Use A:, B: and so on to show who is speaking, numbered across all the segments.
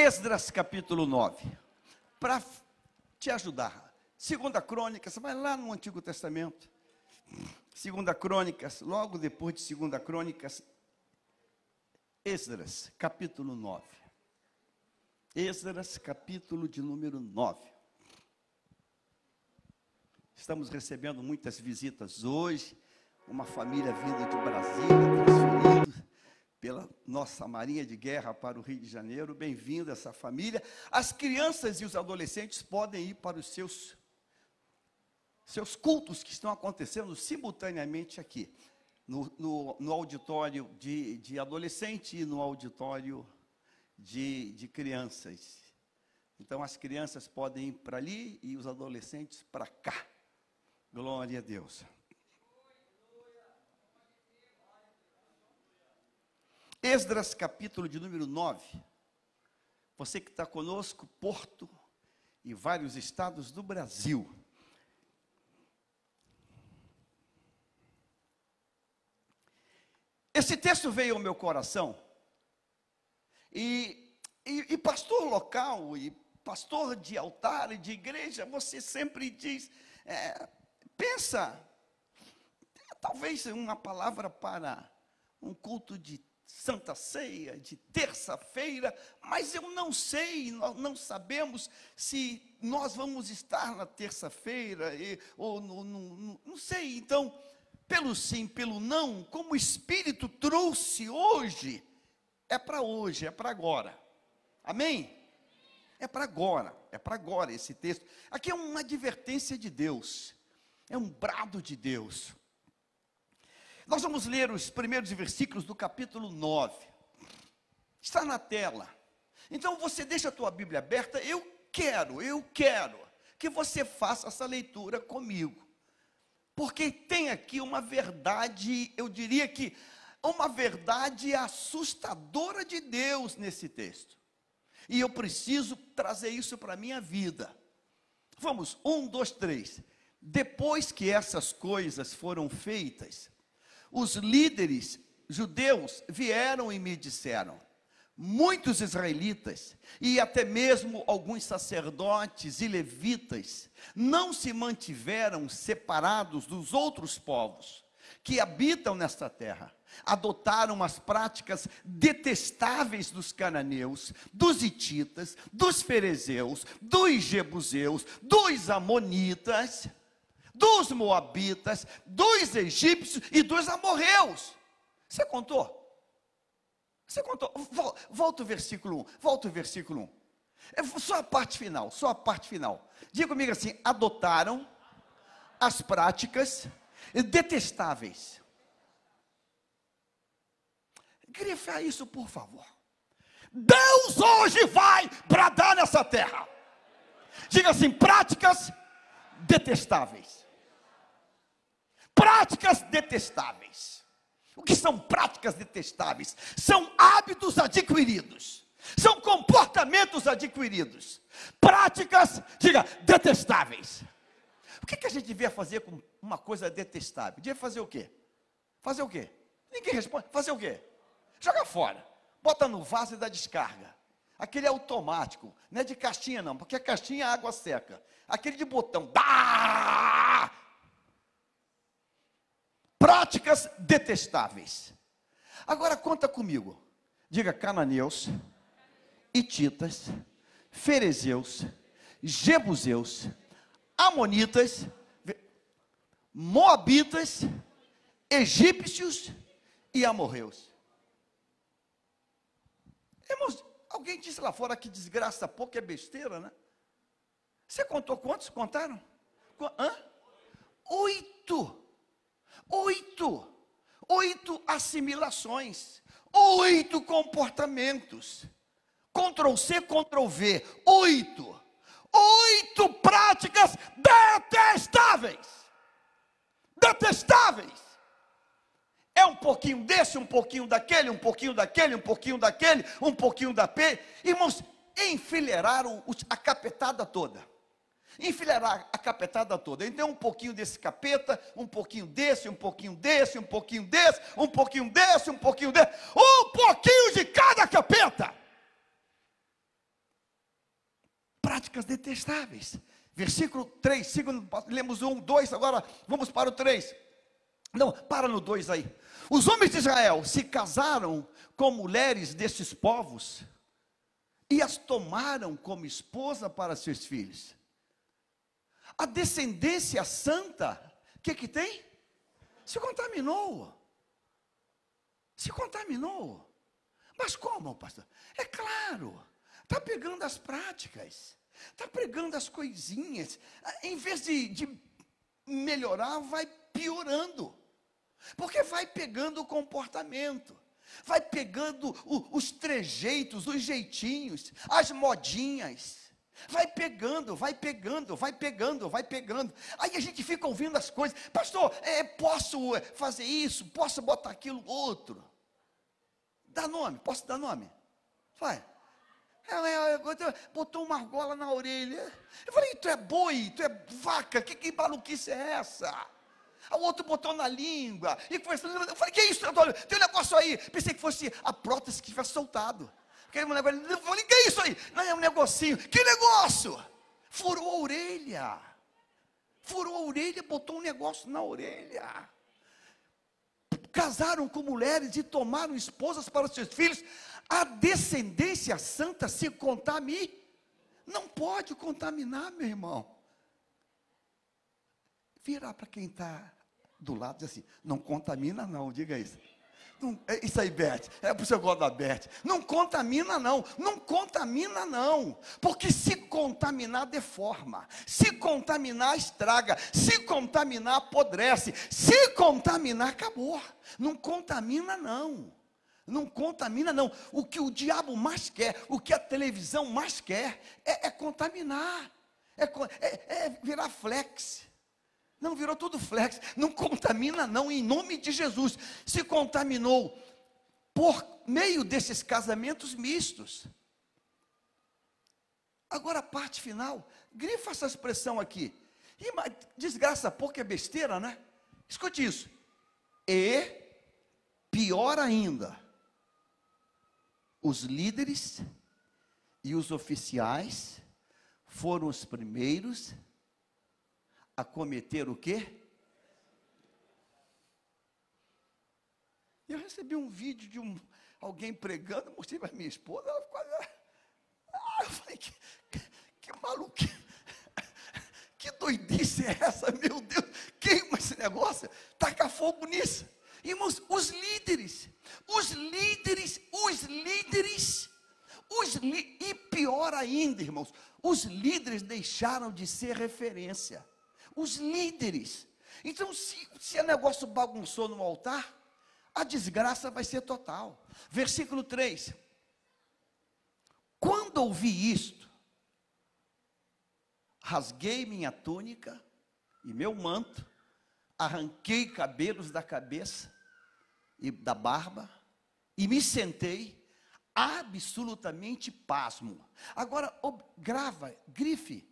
A: Esdras capítulo 9. Para te ajudar. Segunda Crônicas, vai lá no Antigo Testamento. Segunda Crônicas, logo depois de Segunda Crônicas, Esdras, capítulo 9. Esdras, capítulo de número 9. Estamos recebendo muitas visitas hoje, uma família vinda de Brasília, transferindo pela nossa Marinha de Guerra para o Rio de Janeiro. Bem-vindo essa família. As crianças e os adolescentes podem ir para os seus seus cultos que estão acontecendo simultaneamente aqui, no, no, no auditório de, de adolescente e no auditório de, de crianças. Então, as crianças podem ir para ali e os adolescentes para cá. Glória a Deus. Esdras, capítulo de número 9. Você que está conosco, Porto e vários estados do Brasil. Esse texto veio ao meu coração, e, e, e, pastor local, e pastor de altar e de igreja, você sempre diz, é, pensa, talvez uma palavra para um culto de Santa Ceia, de terça-feira, mas eu não sei, nós não sabemos se nós vamos estar na terça-feira, ou no, no, no, não sei, então pelo sim, pelo não, como o Espírito trouxe hoje, é para hoje, é para agora. Amém? É para agora, é para agora esse texto. Aqui é uma advertência de Deus, é um brado de Deus. Nós vamos ler os primeiros versículos do capítulo 9. Está na tela. Então você deixa a tua Bíblia aberta, eu quero, eu quero que você faça essa leitura comigo. Porque tem aqui uma verdade, eu diria que uma verdade assustadora de Deus nesse texto. E eu preciso trazer isso para a minha vida. Vamos, um, dois, três. Depois que essas coisas foram feitas, os líderes judeus vieram e me disseram: muitos israelitas e até mesmo alguns sacerdotes e levitas não se mantiveram separados dos outros povos que habitam nesta terra. Adotaram as práticas detestáveis dos cananeus, dos hititas, dos ferezeus, dos jebuseus, dos amonitas, dos moabitas, dos egípcios e dos amorreus. Você contou? Você contou. Volta o versículo 1. Volta o versículo 1. É só a parte final, só a parte final. Diga comigo assim: adotaram as práticas detestáveis. Grifa isso, por favor. Deus hoje vai bradar nessa terra. Diga assim: práticas detestáveis. Práticas detestáveis. O que são práticas detestáveis? São hábitos adquiridos, são comportamentos adquiridos, práticas, diga, detestáveis. O que, que a gente devia fazer com uma coisa detestável? Devia fazer o quê? Fazer o quê? Ninguém responde. Fazer o quê? Joga fora. Bota no vaso e dá descarga. Aquele é automático, não é de caixinha não, porque a caixinha é água seca. Aquele de botão, dá! Práticas detestáveis. Agora conta comigo. Diga cananeus, hititas, ferezeus, jebuseus, amonitas, moabitas, egípcios e amorreus. Irmãos, alguém disse lá fora que desgraça pouco é besteira, né? Você contou quantos? Contaram? Hã? Oito oito, oito assimilações, oito comportamentos. Ctrl C, Ctrl V, oito, oito práticas detestáveis. Detestáveis. É um pouquinho desse, um pouquinho daquele, um pouquinho daquele, um pouquinho daquele, um pouquinho daquele. Irmãos, enfileiraram a capetada toda enfileirar a capetada toda. Então, um pouquinho desse capeta, um pouquinho desse, um pouquinho desse, um pouquinho desse, um pouquinho desse, um pouquinho desse, um pouquinho de cada capeta. práticas detestáveis. Versículo 3, segundo, lemos um, dois, agora vamos para o 3. Não, para no 2 aí. Os homens de Israel se casaram com mulheres desses povos e as tomaram como esposa para seus filhos. A descendência santa, o que que tem? Se contaminou. Se contaminou. Mas como, pastor? É claro, está pegando as práticas, está pegando as coisinhas, em vez de, de melhorar, vai piorando, porque vai pegando o comportamento vai pegando o, os trejeitos, os jeitinhos, as modinhas. Vai pegando, vai pegando, vai pegando, vai pegando. Aí a gente fica ouvindo as coisas. Pastor, é, posso fazer isso? Posso botar aquilo outro? Dá nome, posso dar nome? Vai. É, é, é, botou uma argola na orelha. Eu falei, tu é boi, tu é vaca, que, que maluquice é essa? O outro botou na língua. E eu falei, que é isso, Antônio? Tem um negócio aí. Pensei que fosse a prótese que tivesse soltado. Aquele negócio, eu falei, que é isso aí? Não, é um negocinho. Que negócio? Furou a orelha. Furou a orelha, botou um negócio na orelha. Casaram com mulheres e tomaram esposas para os seus filhos. A descendência santa se contamina. Não pode contaminar, meu irmão. Virar para quem está do lado e diz assim: não contamina, não, diga isso. É isso aí, Beth, é para o seu gosto da Beth. Não contamina, não, não contamina, não, porque se contaminar, deforma, se contaminar, estraga, se contaminar, apodrece, se contaminar, acabou. Não contamina, não. Não contamina, não. O que o diabo mais quer, o que a televisão mais quer, é, é contaminar, é, é, é virar flex. Não, virou tudo flex. Não contamina, não, em nome de Jesus. Se contaminou por meio desses casamentos mistos. Agora a parte final, grifa essa expressão aqui. Desgraça pouco é besteira, né? Escute isso. E, pior ainda, os líderes e os oficiais foram os primeiros a cometer o quê? Eu recebi um vídeo de um, alguém pregando, mostrei para minha esposa, ela ficou. Ah, eu falei, que, que, que doidice é essa, meu Deus, queima esse negócio, taca fogo nisso. Irmãos, os líderes, os líderes, os líderes, os e pior ainda, irmãos, os líderes deixaram de ser referência os líderes. Então, se, se o negócio bagunçou no altar, a desgraça vai ser total. Versículo 3. Quando ouvi isto, rasguei minha túnica e meu manto, arranquei cabelos da cabeça e da barba e me sentei absolutamente pasmo. Agora, grava, grife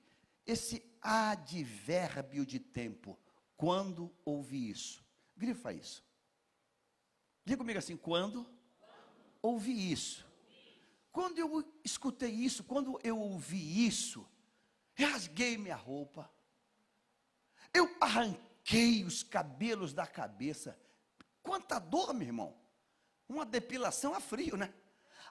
A: esse advérbio de tempo. Quando ouvi isso? Grifa isso. Diga comigo assim: quando ouvi isso? Quando eu escutei isso, quando eu ouvi isso, rasguei minha roupa, eu arranquei os cabelos da cabeça. Quanta dor, meu irmão! Uma depilação a frio, né?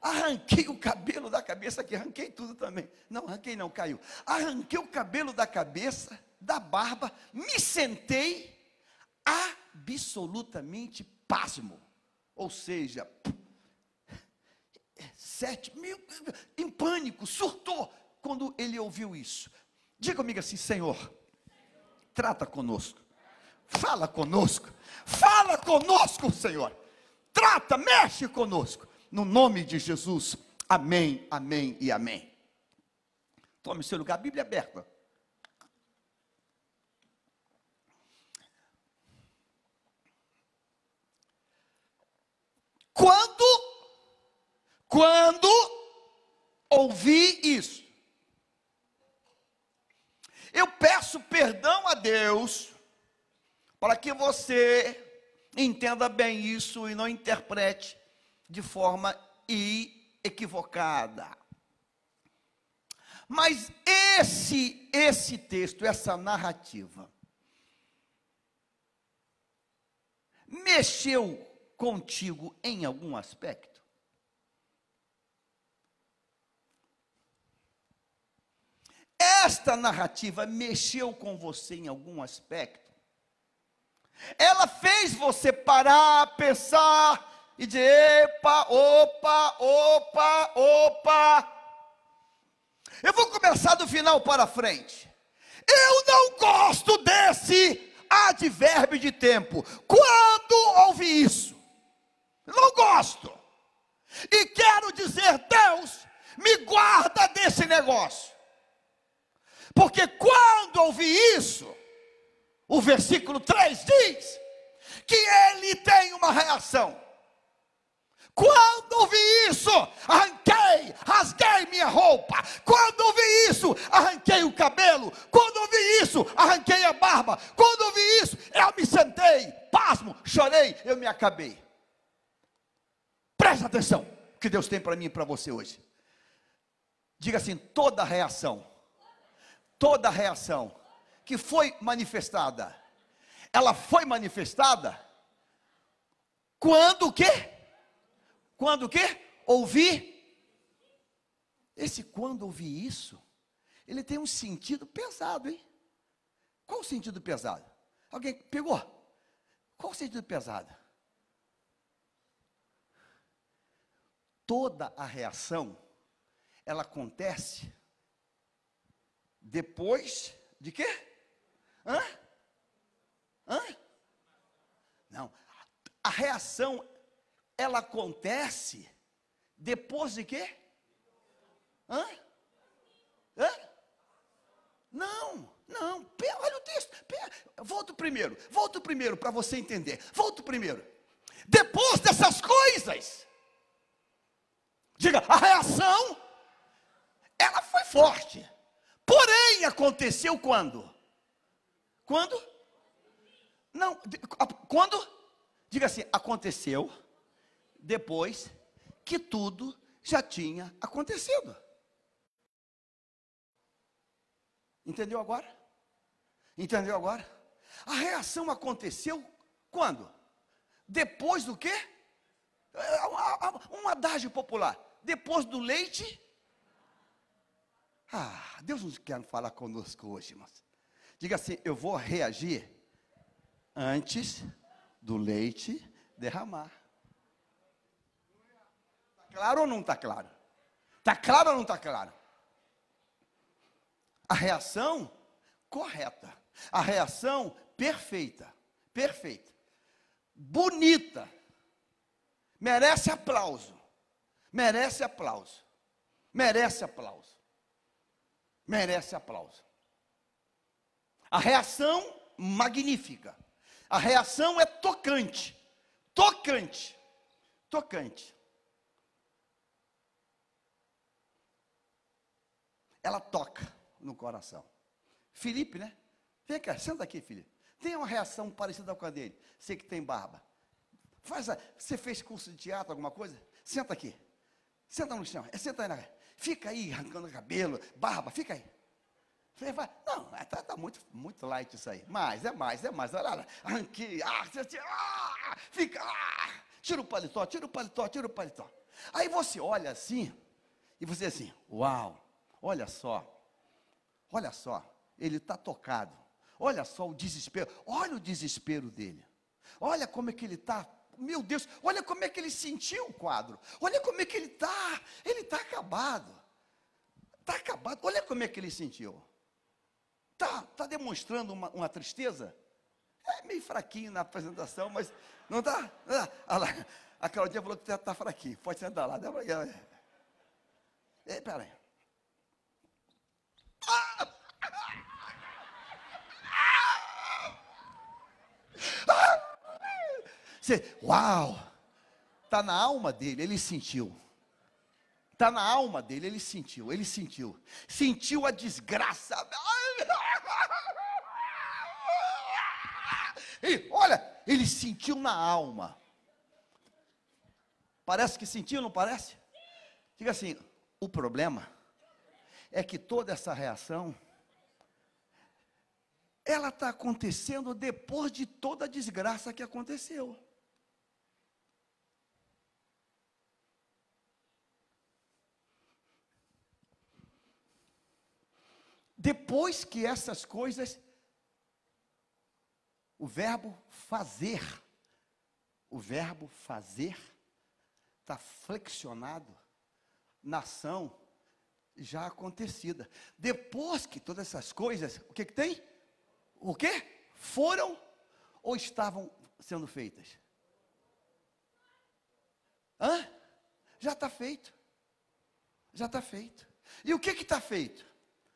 A: Arranquei o cabelo da cabeça aqui, arranquei tudo também. Não, arranquei não, caiu. Arranquei o cabelo da cabeça, da barba, me sentei absolutamente pasmo. Ou seja, sete mil, em pânico, surtou quando ele ouviu isso. Diga comigo assim, Senhor, trata conosco, fala conosco, fala conosco, Senhor, trata, mexe conosco no nome de Jesus. Amém, amém e amém. Tome seu lugar, Bíblia aberta. Quando, quando ouvi isso, eu peço perdão a Deus para que você entenda bem isso e não interprete de forma equivocada. Mas esse esse texto, essa narrativa mexeu contigo em algum aspecto? Esta narrativa mexeu com você em algum aspecto? Ela fez você parar, pensar e dizer: epa, opa, opa, opa. Eu vou começar do final para frente. Eu não gosto desse advérbio de tempo. Quando ouvi isso? Não gosto. E quero dizer, Deus, me guarda desse negócio. Porque quando ouvi isso, o versículo 3 diz que ele tem uma reação. Quando ouvi isso, arranquei, rasguei minha roupa. Quando ouvi isso, arranquei o cabelo. Quando ouvi isso, arranquei a barba. Quando ouvi isso, eu me sentei, pasmo, chorei, eu me acabei. Presta atenção, o que Deus tem para mim e para você hoje. Diga assim: toda reação, toda reação que foi manifestada, ela foi manifestada quando o quê? Quando o quê? Ouvi. Esse quando ouvi isso, ele tem um sentido pesado, hein? Qual o sentido pesado? Alguém pegou? Qual o sentido pesado? Toda a reação, ela acontece depois de quê? Hã? Hã? Não. A reação ela acontece depois de quê? Hã? Hã? Não, não, olha o texto. Volta primeiro, volta primeiro para você entender. Volta primeiro. Depois dessas coisas, diga, a reação, ela foi forte. Porém, aconteceu quando? Quando? Não, quando? Diga assim, aconteceu depois que tudo já tinha acontecido. Entendeu agora? Entendeu agora? A reação aconteceu quando? Depois do quê? Um adágio popular. Depois do leite. Ah, Deus não quer falar conosco hoje, irmãos. Diga assim: eu vou reagir antes do leite derramar claro ou não está claro? Está claro ou não está claro? A reação correta, a reação perfeita, perfeita, bonita, merece aplauso, merece aplauso, merece aplauso, merece aplauso. A reação magnífica, a reação é tocante, tocante, tocante. Ela toca no coração. Felipe, né? Vem cá, senta aqui, Felipe. Tem uma reação parecida com a dele. Você que tem barba. Faz a, você fez curso de teatro, alguma coisa? Senta aqui. Senta no chão. É, senta aí na Fica aí arrancando cabelo, barba, fica aí. Não, está tá muito, muito light isso aí. Mais, é mais, é mais. Olha lá, arranquei, ah, ah, fica, ah, tira o paletó, tira o paletó, tira o paletó. Aí você olha assim, e você assim, uau, Olha só, olha só, ele está tocado. Olha só o desespero, olha o desespero dele. Olha como é que ele está. Meu Deus, olha como é que ele sentiu o quadro. Olha como é que ele está. Ele está acabado. Está acabado. Olha como é que ele sentiu. Está tá demonstrando uma, uma, tristeza? É meio fraquinho na apresentação, mas não está? Ah, a Claudinha falou que está tá fraquinho. Pode sentar lá. É, peraí. Você, uau! Está na alma dele, ele sentiu. Está na alma dele, ele sentiu, ele sentiu. Sentiu a desgraça. E olha, ele sentiu na alma. Parece que sentiu, não parece? Diga assim: o problema é que toda essa reação ela está acontecendo depois de toda a desgraça que aconteceu. Depois que essas coisas, o verbo fazer, o verbo fazer, está flexionado na ação já acontecida. Depois que todas essas coisas, o que, que tem? O que? Foram ou estavam sendo feitas? Hã? Já está feito. Já está feito. E o que está feito?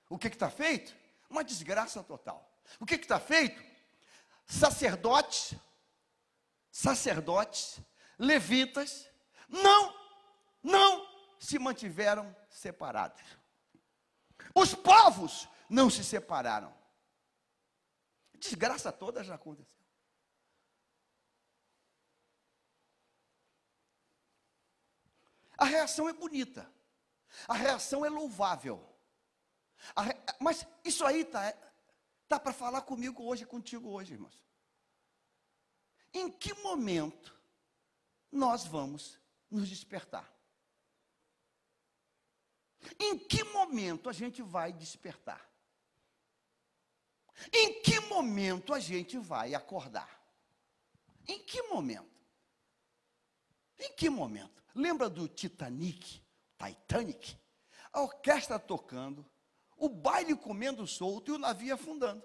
A: O que está feito? Uma desgraça total. O que está feito? Sacerdotes, sacerdotes, levitas, não, não se mantiveram separados. Os povos não se separaram. Desgraça toda já aconteceu. A reação é bonita. A reação é louvável. Re... Mas isso aí tá, tá para falar comigo hoje, contigo hoje, irmãos. Em que momento nós vamos nos despertar? Em que momento a gente vai despertar? Em que momento a gente vai acordar? Em que momento? Em que momento? Lembra do Titanic, Titanic? A orquestra tocando, o baile comendo solto e o navio afundando.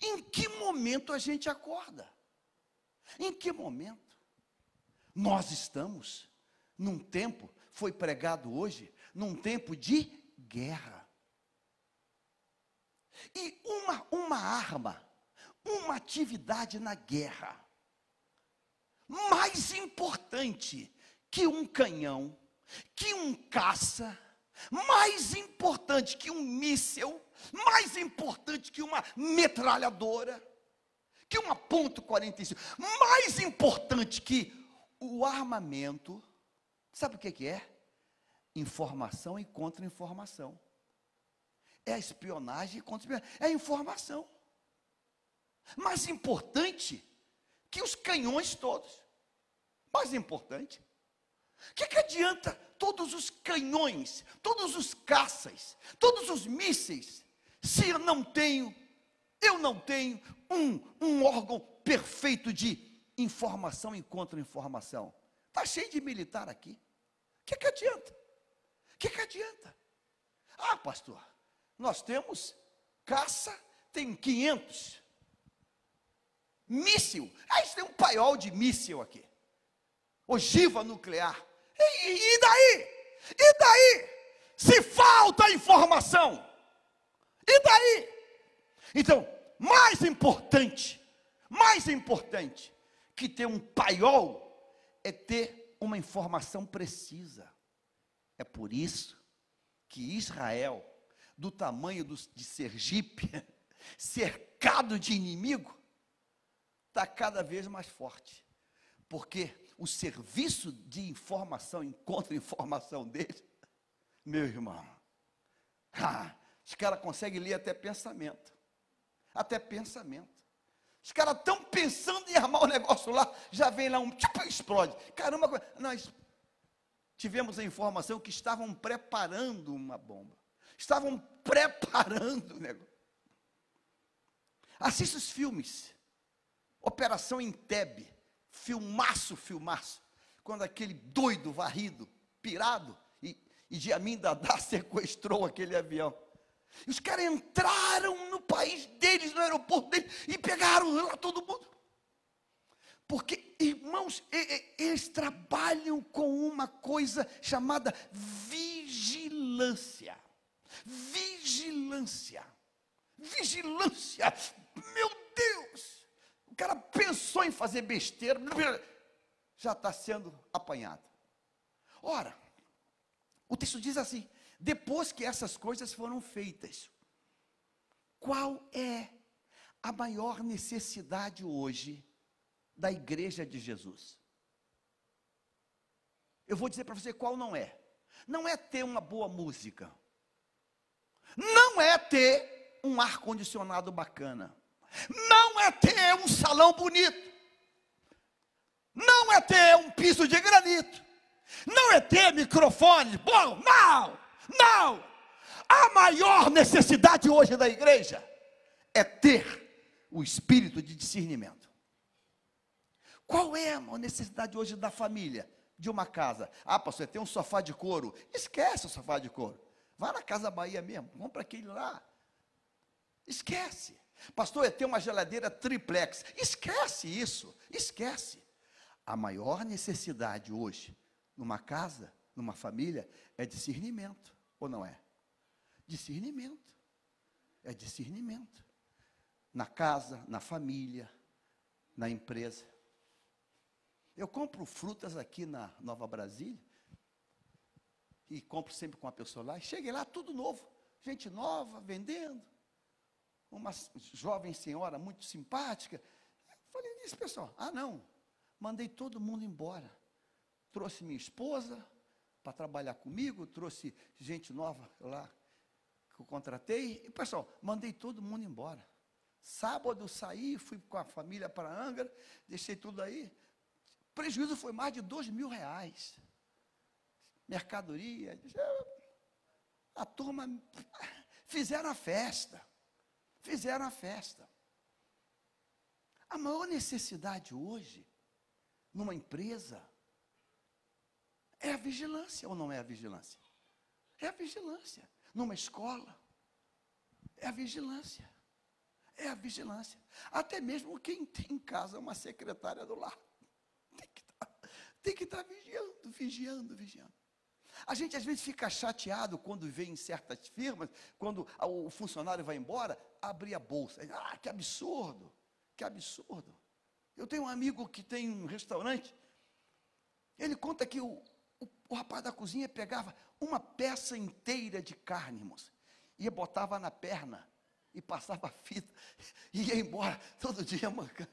A: Em que momento a gente acorda? Em que momento? Nós estamos num tempo, foi pregado hoje, num tempo de guerra. E uma, uma arma, uma atividade na guerra, mais importante que um canhão, que um caça, mais importante que um míssel, mais importante que uma metralhadora, que uma ponto 45, mais importante que o armamento, sabe o que, que é? Informação e contra-informação é a espionagem contra é a informação. Mais importante que os canhões todos. Mais importante. O que, que adianta todos os canhões, todos os caças, todos os mísseis, se eu não tenho, eu não tenho um, um órgão perfeito de informação e contra-informação? Está cheio de militar aqui. O que, que adianta? O que, que adianta? Ah, pastor, nós temos caça, tem 500. Míssil, aí tem um paiol de míssil aqui. Ogiva nuclear. E, e daí? E daí? Se falta informação. E daí? Então, mais importante, mais importante que ter um paiol é ter uma informação precisa. É por isso que Israel do tamanho do, de Sergipe, cercado de inimigo, está cada vez mais forte. Porque o serviço de informação e contra-informação dele, meu irmão, ah, os caras conseguem ler até pensamento. Até pensamento. Os caras estão pensando em armar o um negócio lá, já vem lá um tipo explode. Caramba, nós tivemos a informação que estavam preparando uma bomba. Estavam preparando o negócio. Assista os filmes. Operação Entebbe. Filmaço, filmaço. Quando aquele doido varrido, pirado, e, e Diamin Dadá sequestrou aquele avião. E os caras entraram no país deles, no aeroporto deles, e pegaram lá todo mundo. Porque, irmãos, eles trabalham com uma coisa chamada vigilância. Vigilância. Vigilância. Meu Deus! O cara pensou em fazer besteira, já está sendo apanhado. Ora, o texto diz assim: depois que essas coisas foram feitas, qual é a maior necessidade hoje da igreja de Jesus? Eu vou dizer para você qual não é. Não é ter uma boa música. Não é ter um ar-condicionado bacana, não é ter um salão bonito, não é ter um piso de granito, não é ter microfone bom, não, não. A maior necessidade hoje da igreja é ter o espírito de discernimento. Qual é a necessidade hoje da família, de uma casa? Ah, pastor, tem um sofá de couro. Esquece o sofá de couro. Vá na Casa Bahia mesmo, compra aquele lá. Esquece. Pastor, é ter uma geladeira triplex. Esquece isso, esquece. A maior necessidade hoje, numa casa, numa família, é discernimento, ou não é? Discernimento. É discernimento. Na casa, na família, na empresa. Eu compro frutas aqui na Nova Brasília, e compro sempre com uma pessoa lá, e cheguei lá, tudo novo, gente nova, vendendo, uma jovem senhora muito simpática, falei nisso, pessoal, ah não, mandei todo mundo embora, trouxe minha esposa para trabalhar comigo, trouxe gente nova lá, que eu contratei, e pessoal, mandei todo mundo embora, sábado saí, fui com a família para Angra, deixei tudo aí, prejuízo foi mais de dois mil reais, mercadoria. A turma fizeram a festa. Fizeram a festa. A maior necessidade hoje, numa empresa, é a vigilância ou não é a vigilância? É a vigilância. Numa escola, é a vigilância. É a vigilância. Até mesmo quem tem em casa uma secretária do lar. Tem que estar, tá, tá vigiando, vigiando, vigiando. A gente às vezes fica chateado quando vê em certas firmas, quando o funcionário vai embora, abrir a bolsa. Ah, que absurdo, que absurdo. Eu tenho um amigo que tem um restaurante, ele conta que o, o, o rapaz da cozinha pegava uma peça inteira de carne, moça, e botava na perna, e passava fita, e ia embora todo dia mancando.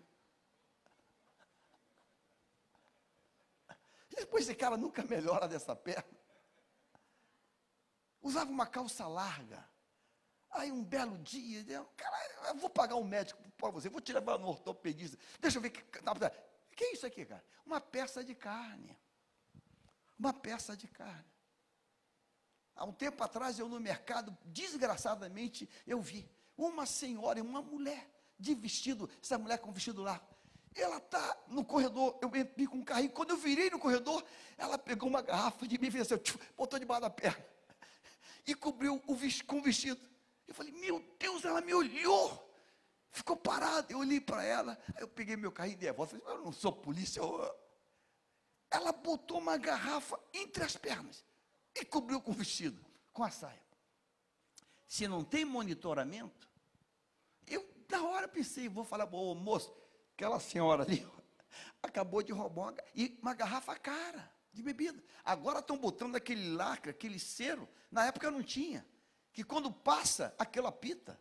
A: E depois esse cara nunca melhora dessa perna. Usava uma calça larga. Aí um belo dia, eu, cara, eu vou pagar um médico para você, vou te levar no ortopedista. Deixa eu ver que. Que é isso aqui, cara? Uma peça de carne. Uma peça de carne. Há um tempo atrás, eu no mercado, desgraçadamente, eu vi uma senhora uma mulher de vestido, essa mulher com vestido largo. Ela está no corredor, eu entrei com um carrinho, quando eu virei no corredor, ela pegou uma garrafa de mim e fez assim, botou debaixo da perna e cobriu o com o vestido. Eu falei, meu Deus, ela me olhou. Ficou parada, eu olhei para ela, aí eu peguei meu carrinho e a volta, falei, eu não sou polícia. Eu... Ela botou uma garrafa entre as pernas e cobriu com o vestido, com a saia. Se não tem monitoramento, eu na hora pensei, vou falar, ô moço, aquela senhora ali acabou de roubar uma, e uma garrafa cara de bebida. Agora estão botando aquele lacre, aquele cero. Na época não tinha. Que quando passa, aquilo apita.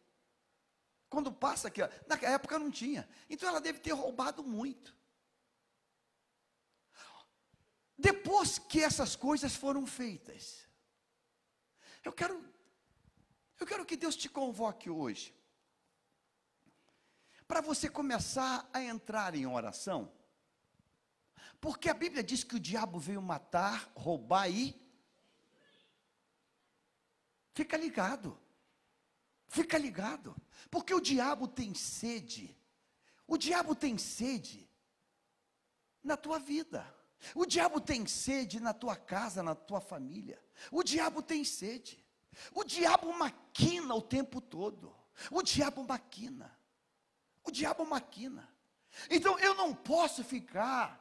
A: Quando passa aquilo. Na época não tinha. Então ela deve ter roubado muito. Depois que essas coisas foram feitas, eu quero, eu quero que Deus te convoque hoje, para você começar a entrar em oração porque a Bíblia diz que o diabo veio matar, roubar e. Fica ligado. Fica ligado. Porque o diabo tem sede. O diabo tem sede na tua vida. O diabo tem sede na tua casa, na tua família. O diabo tem sede. O diabo maquina o tempo todo. O diabo maquina. O diabo maquina. Então eu não posso ficar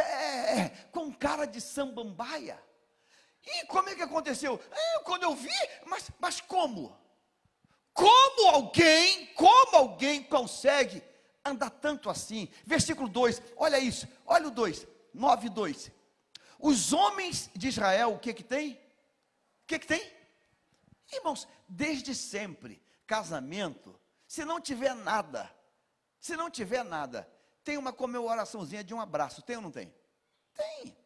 A: é, é, é, com cara de sambambaia. E como é que aconteceu? É, quando eu vi, mas, mas como? Como alguém, como alguém consegue andar tanto assim? Versículo 2, olha isso, olha o 2, 9 2. Os homens de Israel, o que que tem? O que que tem? Irmãos, desde sempre, casamento, se não tiver nada, se não tiver nada, tem uma comemoraçãozinha de um abraço, tem ou não tem? Tem.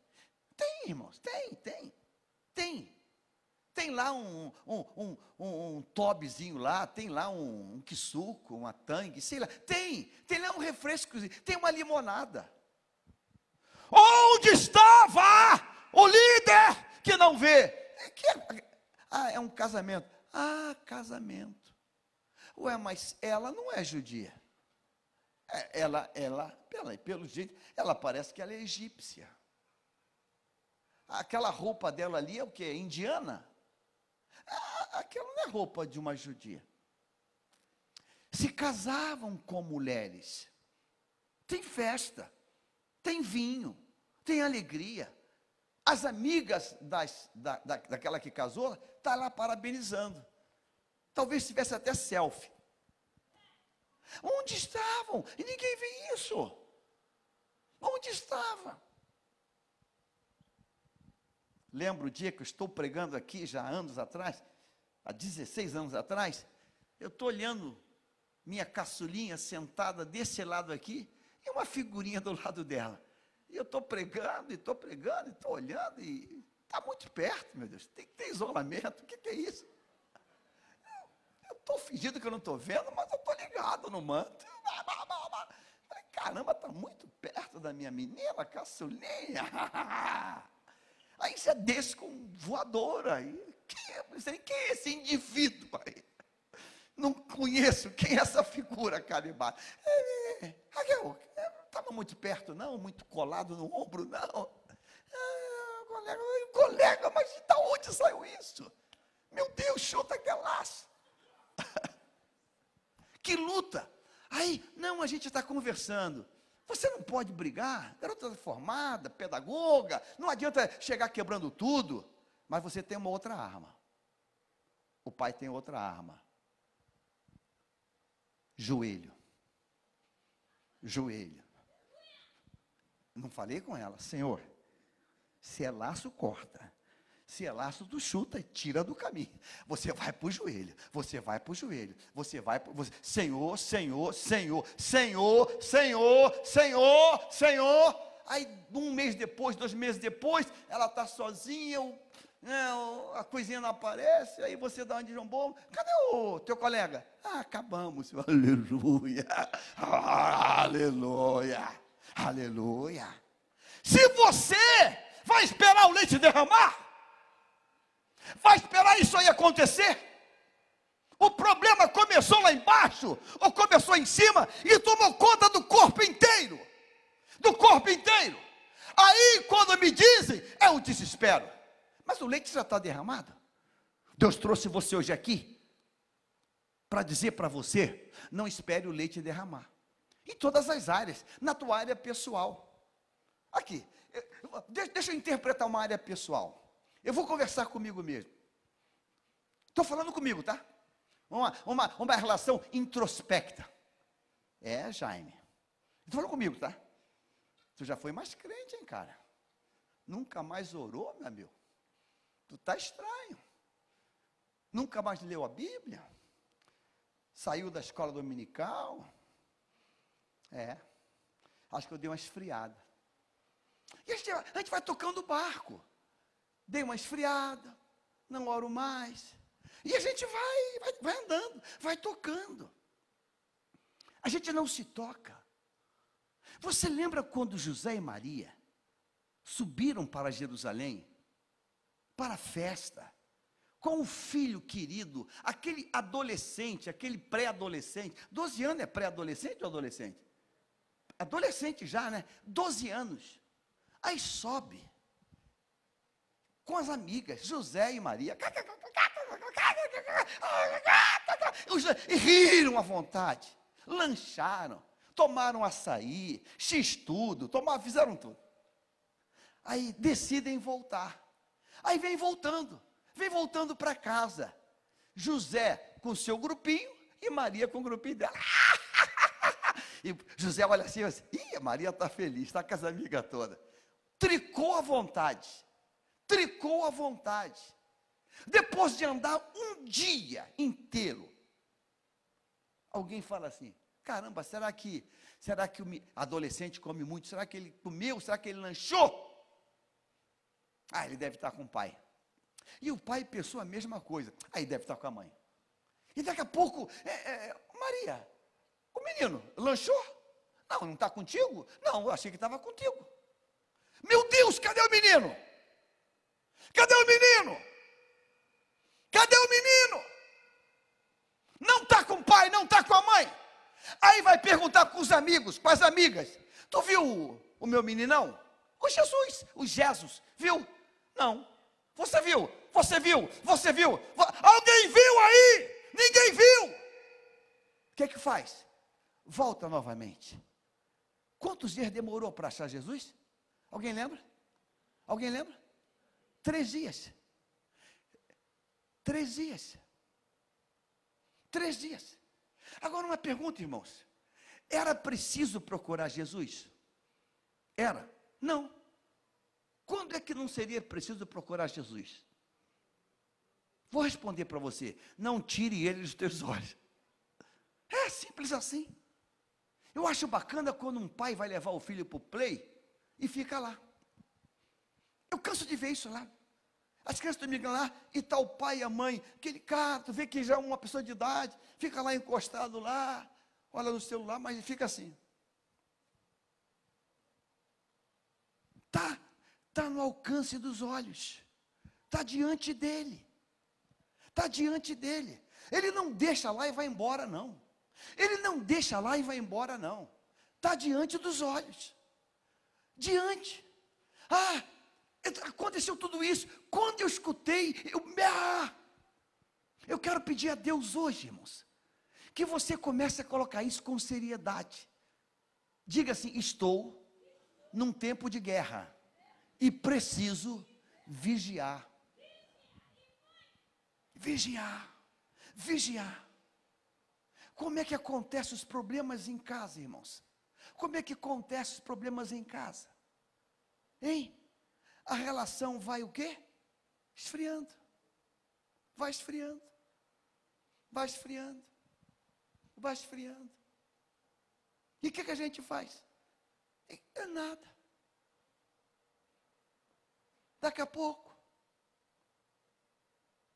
A: Tem, irmãos, tem, tem. Tem. Tem. lá um, um, um, um, um tobzinho lá, tem lá um, um quisuco, uma tangue, sei lá. Tem, tem lá um refresco, tem uma limonada. Onde estava o líder que não vê? É que, ah, é um casamento. Ah, casamento. Ué, mas ela não é judia. É, ela, ela, pela, pelo jeito, ela parece que ela é egípcia. Aquela roupa dela ali é o que? Indiana? Ah, aquela não é roupa de uma judia. Se casavam com mulheres. Tem festa, tem vinho, tem alegria. As amigas das, da, da, daquela que casou, está lá parabenizando. Talvez tivesse até selfie. Onde estavam? E ninguém vê isso. Onde estava? Lembro o dia que eu estou pregando aqui, já há anos atrás, há 16 anos atrás, eu estou olhando minha caçulinha sentada desse lado aqui, e uma figurinha do lado dela. E eu estou pregando, e estou pregando, e estou olhando, e está muito perto, meu Deus, tem que ter isolamento, o que, que é isso? Estou fingindo que eu não estou vendo, mas eu estou ligado no manto. Falei, caramba, está muito perto da minha menina, caçulinha. Aí você desce com voadora. Aí, quem, quem é esse indivíduo aí? Não conheço quem é essa figura, Caribá. É, estava muito perto, não, muito colado no ombro, não. É, colega, colega, mas de onde saiu isso? Meu Deus, chuta aquele laço. que luta. Aí, não, a gente está conversando. Você não pode brigar, garota formada, pedagoga, não adianta chegar quebrando tudo, mas você tem uma outra arma. O pai tem outra arma. Joelho. Joelho. Não falei com ela, Senhor, se é laço, corta. Se é laço, tu chuta e tira do caminho. Você vai para o joelho, você vai para o joelho, você vai para você, Senhor, Senhor, Senhor, Senhor, Senhor, Senhor, Senhor. Aí um mês depois, dois meses depois, ela está sozinha, o, né, a coisinha não aparece, aí você dá uma de jambom, cadê o teu colega? Ah, acabamos, aleluia, aleluia, aleluia. Se você vai esperar o leite derramar, Vai esperar isso aí acontecer? O problema começou lá embaixo, ou começou em cima, e tomou conta do corpo inteiro. Do corpo inteiro. Aí, quando me dizem, é um desespero. Mas o leite já está derramado. Deus trouxe você hoje aqui para dizer para você: não espere o leite derramar. Em todas as áreas, na tua área pessoal. Aqui, deixa eu interpretar uma área pessoal. Eu vou conversar comigo mesmo. Estou falando comigo, tá? Uma, uma, uma relação introspecta. É, Jaime. Estou falando comigo, tá? Tu já foi mais crente, hein, cara? Nunca mais orou, meu amigo. Tu tá estranho. Nunca mais leu a Bíblia. Saiu da escola dominical. É. Acho que eu dei uma esfriada. E a gente, a gente vai tocando o barco dei uma esfriada, não oro mais. E a gente vai, vai, vai andando, vai tocando. A gente não se toca. Você lembra quando José e Maria subiram para Jerusalém, para a festa, com o filho querido, aquele adolescente, aquele pré-adolescente, 12 anos é pré-adolescente ou adolescente? Adolescente já, né? 12 anos. Aí sobe com as amigas, José e Maria. E riram à vontade, lancharam, tomaram açaí, x-tudo, tomaram, fizeram tudo. Aí decidem voltar. Aí vem voltando, vem voltando para casa. José com seu grupinho e Maria com o grupinho dela. E José olha assim, assim Ih, Maria está feliz, está com as amigas todas. Tricou à vontade tricou à vontade. Depois de andar um dia inteiro, alguém fala assim: caramba, será que será que o adolescente come muito? Será que ele comeu? Será que ele lanchou? Ah, ele deve estar com o pai. E o pai pensou a mesma coisa. Aí deve estar com a mãe. E daqui a pouco, é, é, Maria, o menino lanchou? Não, não está contigo? Não, eu achei que estava contigo. Meu Deus, cadê o menino? Cadê o menino? Cadê o menino? Não está com o pai, não está com a mãe. Aí vai perguntar com os amigos, com as amigas: Tu viu o, o meu meninão? O Jesus, o Jesus, viu? Não. Você viu? Você viu? Você viu? Alguém viu aí? Ninguém viu. O que é que faz? Volta novamente. Quantos dias demorou para achar Jesus? Alguém lembra? Alguém lembra? Três dias. Três dias. Três dias. Agora, uma pergunta, irmãos: era preciso procurar Jesus? Era? Não. Quando é que não seria preciso procurar Jesus? Vou responder para você: não tire ele dos teus olhos. É simples assim. Eu acho bacana quando um pai vai levar o filho para o play e fica lá. Eu canso de ver isso lá. As crianças dormem lá e está o pai e a mãe, aquele cara, tu vê que já é uma pessoa de idade, fica lá encostado lá, olha no celular, mas fica assim. Está tá no alcance dos olhos, está diante dele, está diante dele. Ele não deixa lá e vai embora, não. Ele não deixa lá e vai embora, não. Está diante dos olhos. Diante. Ah, aconteceu tudo isso. Quando eu escutei, eu, ah, eu quero pedir a Deus hoje, irmãos, que você comece a colocar isso com seriedade. Diga assim: estou num tempo de guerra e preciso vigiar. Vigiar, vigiar. Como é que acontecem os problemas em casa, irmãos? Como é que acontecem os problemas em casa? Hein? A relação vai o quê? Esfriando. Vai esfriando. Vai esfriando. Vai esfriando. E o que, que a gente faz? É nada. Daqui a pouco,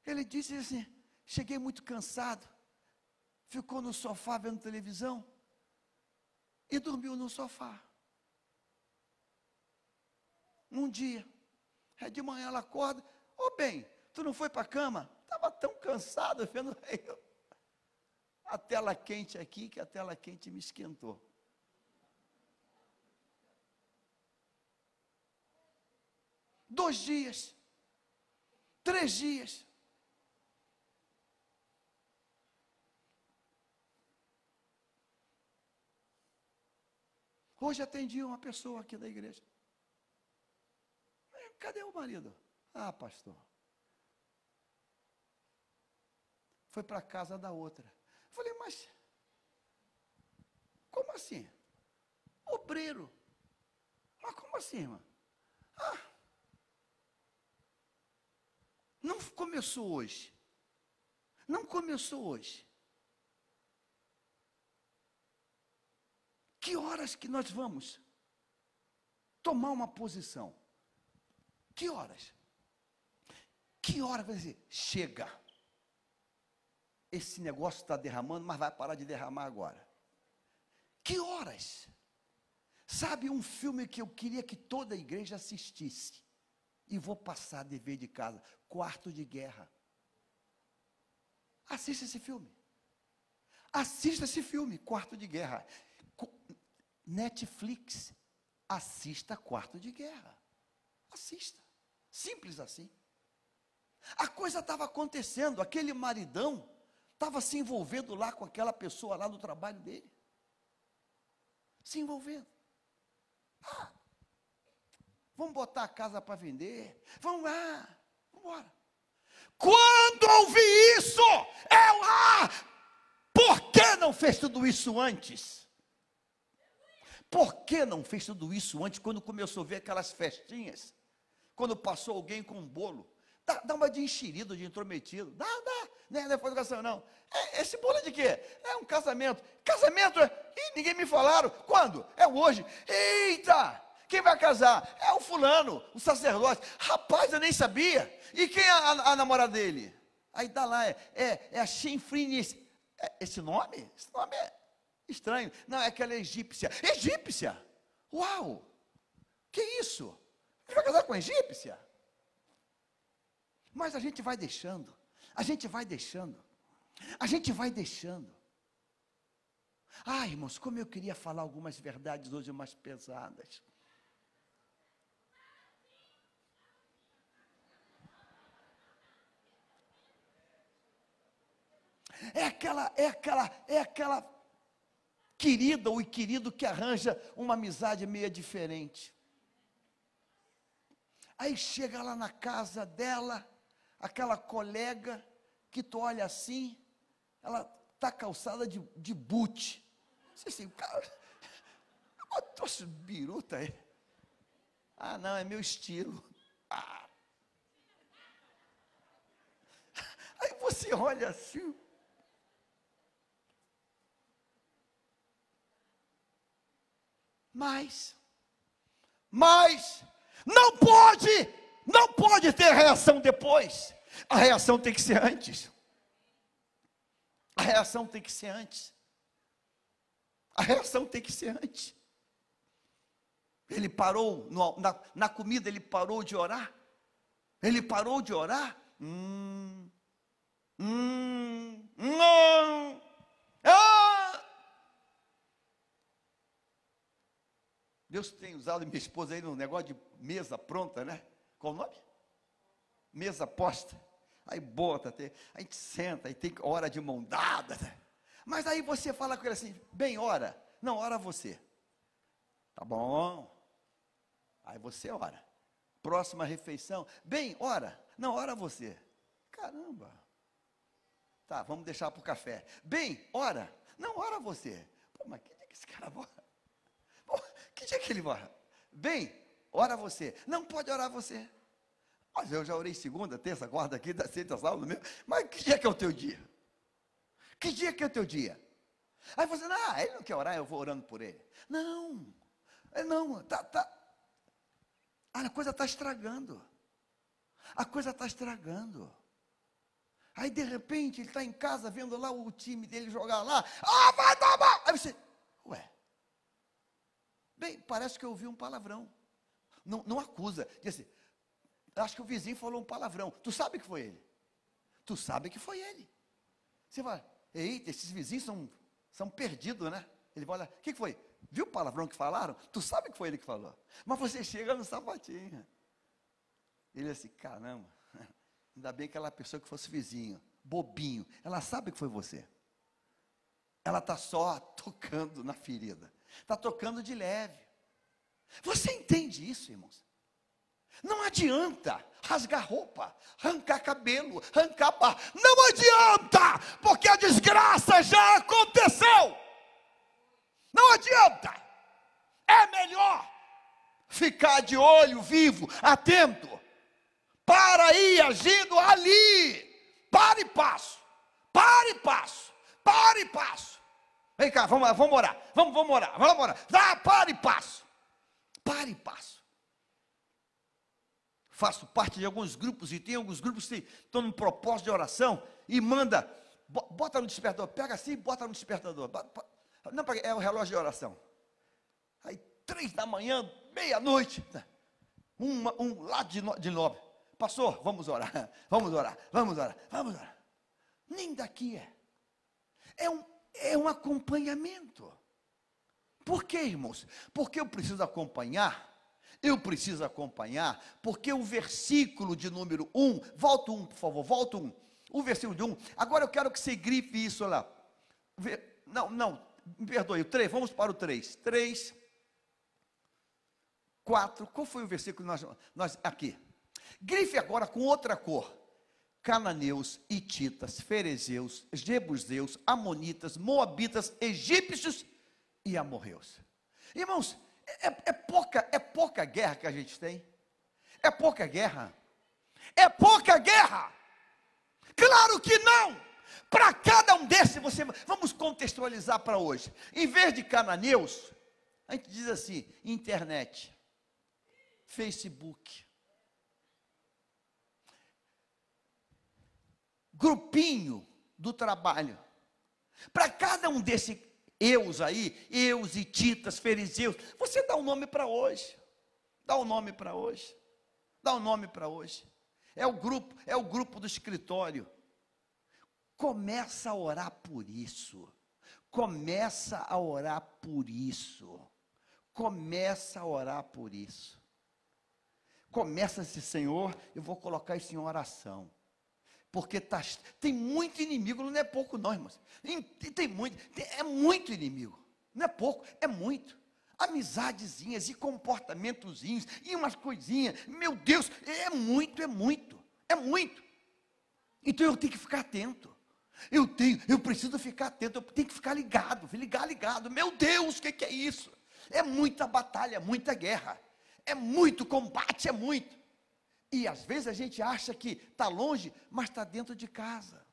A: ele disse assim: cheguei muito cansado, ficou no sofá vendo televisão e dormiu no sofá. Um dia, é de manhã ela acorda, ô oh, bem, tu não foi para a cama? Estava tão cansado vendo eu. A tela quente aqui, que a tela quente me esquentou. Dois dias, três dias. Hoje atendi uma pessoa aqui da igreja. Cadê o marido? Ah, pastor. Foi para a casa da outra. Falei, mas como assim? Obreiro. Mas como assim, irmã? Ah, não começou hoje. Não começou hoje. Que horas que nós vamos tomar uma posição? Que horas? Que hora vai dizer, chega. Esse negócio está derramando, mas vai parar de derramar agora. Que horas? Sabe um filme que eu queria que toda a igreja assistisse? E vou passar dever de casa. Quarto de Guerra. Assista esse filme. Assista esse filme, Quarto de Guerra. Netflix. Assista Quarto de Guerra. Assista. Simples assim. A coisa estava acontecendo, aquele maridão estava se envolvendo lá com aquela pessoa lá no trabalho dele. Se envolvendo. Ah, vamos botar a casa para vender. Vamos lá. Vamos embora. Quando ouvi isso, eu ah, por que não fez tudo isso antes? Por que não fez tudo isso antes, quando começou a ver aquelas festinhas? Quando passou alguém com um bolo. Dá, dá uma de enxerido, de intrometido. Dá, dá. Não é, não é educação, não. É, esse bolo é de quê? É um casamento. Casamento? Ih, ninguém me falaram. Quando? É hoje. Eita! Quem vai casar? É o fulano, o sacerdote. Rapaz, eu nem sabia. E quem é a, a, a namorada dele? Aí dá lá, é, é, é a Shinfrini. É, esse nome? Esse nome é estranho. Não, é aquela egípcia. Egípcia! Uau! Que isso? Ele vai casar com a egípcia? Mas a gente vai deixando. A gente vai deixando. A gente vai deixando. Ah, irmãos, como eu queria falar algumas verdades hoje mais pesadas. É aquela, é aquela, é aquela querida ou querido que arranja uma amizade meio diferente. Aí chega lá na casa dela, aquela colega que tu olha assim, ela está calçada de, de boot. Você assim, cara, eu trouxe biruta aí. Ah, não, é meu estilo. Ah. Aí você olha assim. Mas, mas, não pode, não pode ter reação depois. A reação tem que ser antes. A reação tem que ser antes. A reação tem que ser antes. Ele parou, no, na, na, comida, ele parou de orar. Ele parou de orar. Hum, hum, não. Ah. Deus tem usado minha esposa aí no negócio de mesa pronta, né? Qual o nome? Mesa posta. Aí bota, a gente senta, aí tem hora de mão dada. Né? Mas aí você fala com ele assim, bem, ora. Não, ora você. Tá bom. Aí você ora. Próxima refeição. Bem, ora. Não, ora você. Caramba. Tá, vamos deixar para o café. Bem, ora. Não, ora você. Pô, mas que dia que esse cara ora? Que dia que ele ora? Bem, ora você. Não pode orar você. Mas eu já orei segunda, terça, quarta, aqui, da sexta, sábado mesmo. Mas que dia que é o teu dia? Que dia que é o teu dia? Aí você, ah, ele não quer orar, eu vou orando por ele. Não, não, tá, tá. a coisa está estragando. A coisa está estragando. Aí de repente ele está em casa vendo lá o time dele jogar lá. Ah, vai tomar! Aí você, ué. Bem, parece que eu ouvi um palavrão. Não, não acusa. Diz assim, acho que o vizinho falou um palavrão. Tu sabe que foi ele? Tu sabe que foi ele. Você vai, eita, esses vizinhos são, são perdidos, né? Ele vai olhar, o que, que foi? Viu o palavrão que falaram? Tu sabe que foi ele que falou. Mas você chega no sapatinho. Ele assim, caramba, ainda bem que aquela pessoa que fosse vizinho, bobinho, ela sabe que foi você. Ela está só tocando na ferida. Está tocando de leve. Você entende isso, irmãos? Não adianta rasgar roupa, arrancar cabelo, arrancar barra. Não adianta, porque a desgraça já aconteceu. Não adianta. É melhor ficar de olho vivo, atento, para ir agindo ali. Pare e passo, pare e passo, pare e passo. Vem cá, vamos, vamos orar, vamos, vamos orar, vamos orar. Dá, pare e passo, pare e passo faço parte de alguns grupos e tem alguns grupos que estão num propósito de oração e manda, bota no despertador, pega assim e bota no despertador. Não, é o relógio de oração. Aí, três da manhã, meia-noite, né? uma, um lá de, de nobre. Pastor, vamos orar, vamos orar, vamos orar, vamos orar. Nem daqui é. É um, é um acompanhamento. Por quê, irmãos? Porque eu preciso acompanhar eu preciso acompanhar, porque o versículo de número 1, volta um, por favor, volta um. O versículo de 1. Agora eu quero que você grife isso lá. Não, não, me perdoe, o 3, vamos para o 3. 3, 4, qual foi o versículo nós, nós aqui? Grife agora com outra cor. Cananeus, Ititas, Ferezeus, Jebuseus, Amonitas, Moabitas, Egípcios e Amorreus. Irmãos, é, é, pouca, é pouca guerra que a gente tem. É pouca guerra. É pouca guerra. Claro que não. Para cada um desses, você vamos contextualizar para hoje. Em vez de cananeus, a gente diz assim: internet. Facebook. Grupinho do trabalho. Para cada um desses eus aí, eus e titas, fariseus, você dá um nome para hoje. Dá um nome para hoje. Dá um nome para hoje. É o grupo, é o grupo do escritório. Começa a orar por isso. Começa a orar por isso. Começa a orar por isso. Começa esse Senhor, eu vou colocar isso em oração. Porque tá, tem muito inimigo, não é pouco não, irmãos. Tem, muito, tem, é muito inimigo. Não é pouco, é muito. Amizadezinhas e comportamentozinhos e umas coisinhas. Meu Deus, é muito, é muito, é muito. Então eu tenho que ficar atento. Eu tenho, eu preciso ficar atento, eu tenho que ficar ligado, ligar ligado. Meu Deus, o que, que é isso? É muita batalha, muita guerra. É muito combate, é muito. E às vezes a gente acha que está longe, mas está dentro de casa.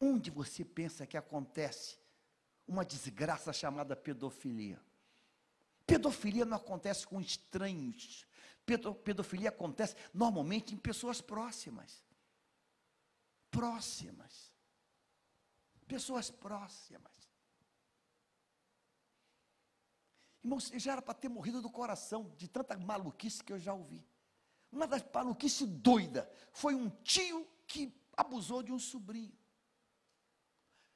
A: Onde você pensa que acontece uma desgraça chamada pedofilia? Pedofilia não acontece com estranhos. Pedofilia acontece normalmente em pessoas próximas. Próximas. Pessoas próximas. Irmãos, já era para ter morrido do coração, de tanta maluquice que eu já ouvi. Uma das maluquices doida foi um tio que abusou de um sobrinho.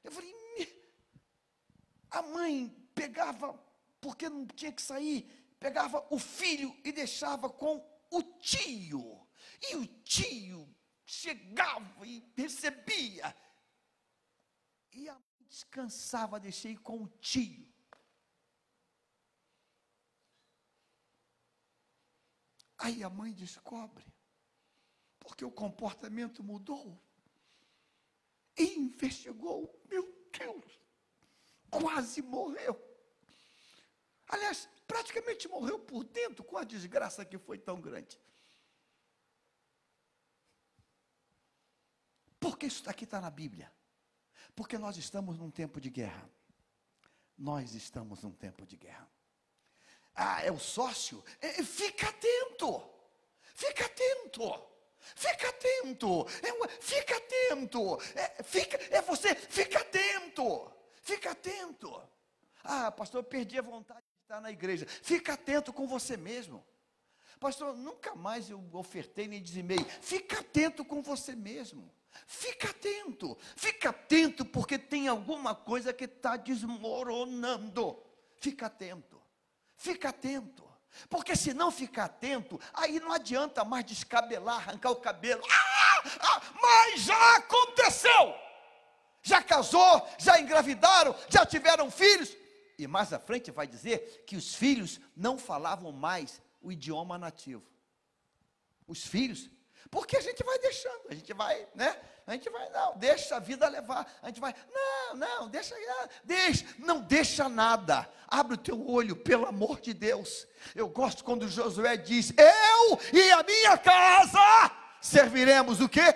A: Eu falei, a mãe pegava, porque não tinha que sair, pegava o filho e deixava com o tio. E o tio chegava e recebia. E a mãe descansava, deixei com o tio. Aí a mãe descobre, porque o comportamento mudou. E investigou, meu Deus, quase morreu. Aliás, praticamente morreu por dentro com a desgraça que foi tão grande. Por que isso aqui está na Bíblia? Porque nós estamos num tempo de guerra. Nós estamos num tempo de guerra ah, é o sócio, é, fica atento, fica atento. Fica atento, é, fica atento, é, fica, é você, fica atento, fica atento. Ah, pastor, eu perdi a vontade de estar na igreja. Fica atento com você mesmo. Pastor, nunca mais eu ofertei nem dizimei. Fica atento com você mesmo. Fica atento, fica atento, porque tem alguma coisa que está desmoronando. Fica atento. Fica atento. Porque se não ficar atento, aí não adianta mais descabelar, arrancar o cabelo. Ah, ah, mas já aconteceu. Já casou, já engravidaram, já tiveram filhos. E mais à frente vai dizer que os filhos não falavam mais o idioma nativo. Os filhos, porque a gente vai deixando, a gente vai, né? A gente vai, não, deixa a vida levar. A gente vai, não, não, deixa, deixa, não deixa nada. Abre o teu olho, pelo amor de Deus. Eu gosto quando Josué diz: Eu e a minha casa serviremos o quê?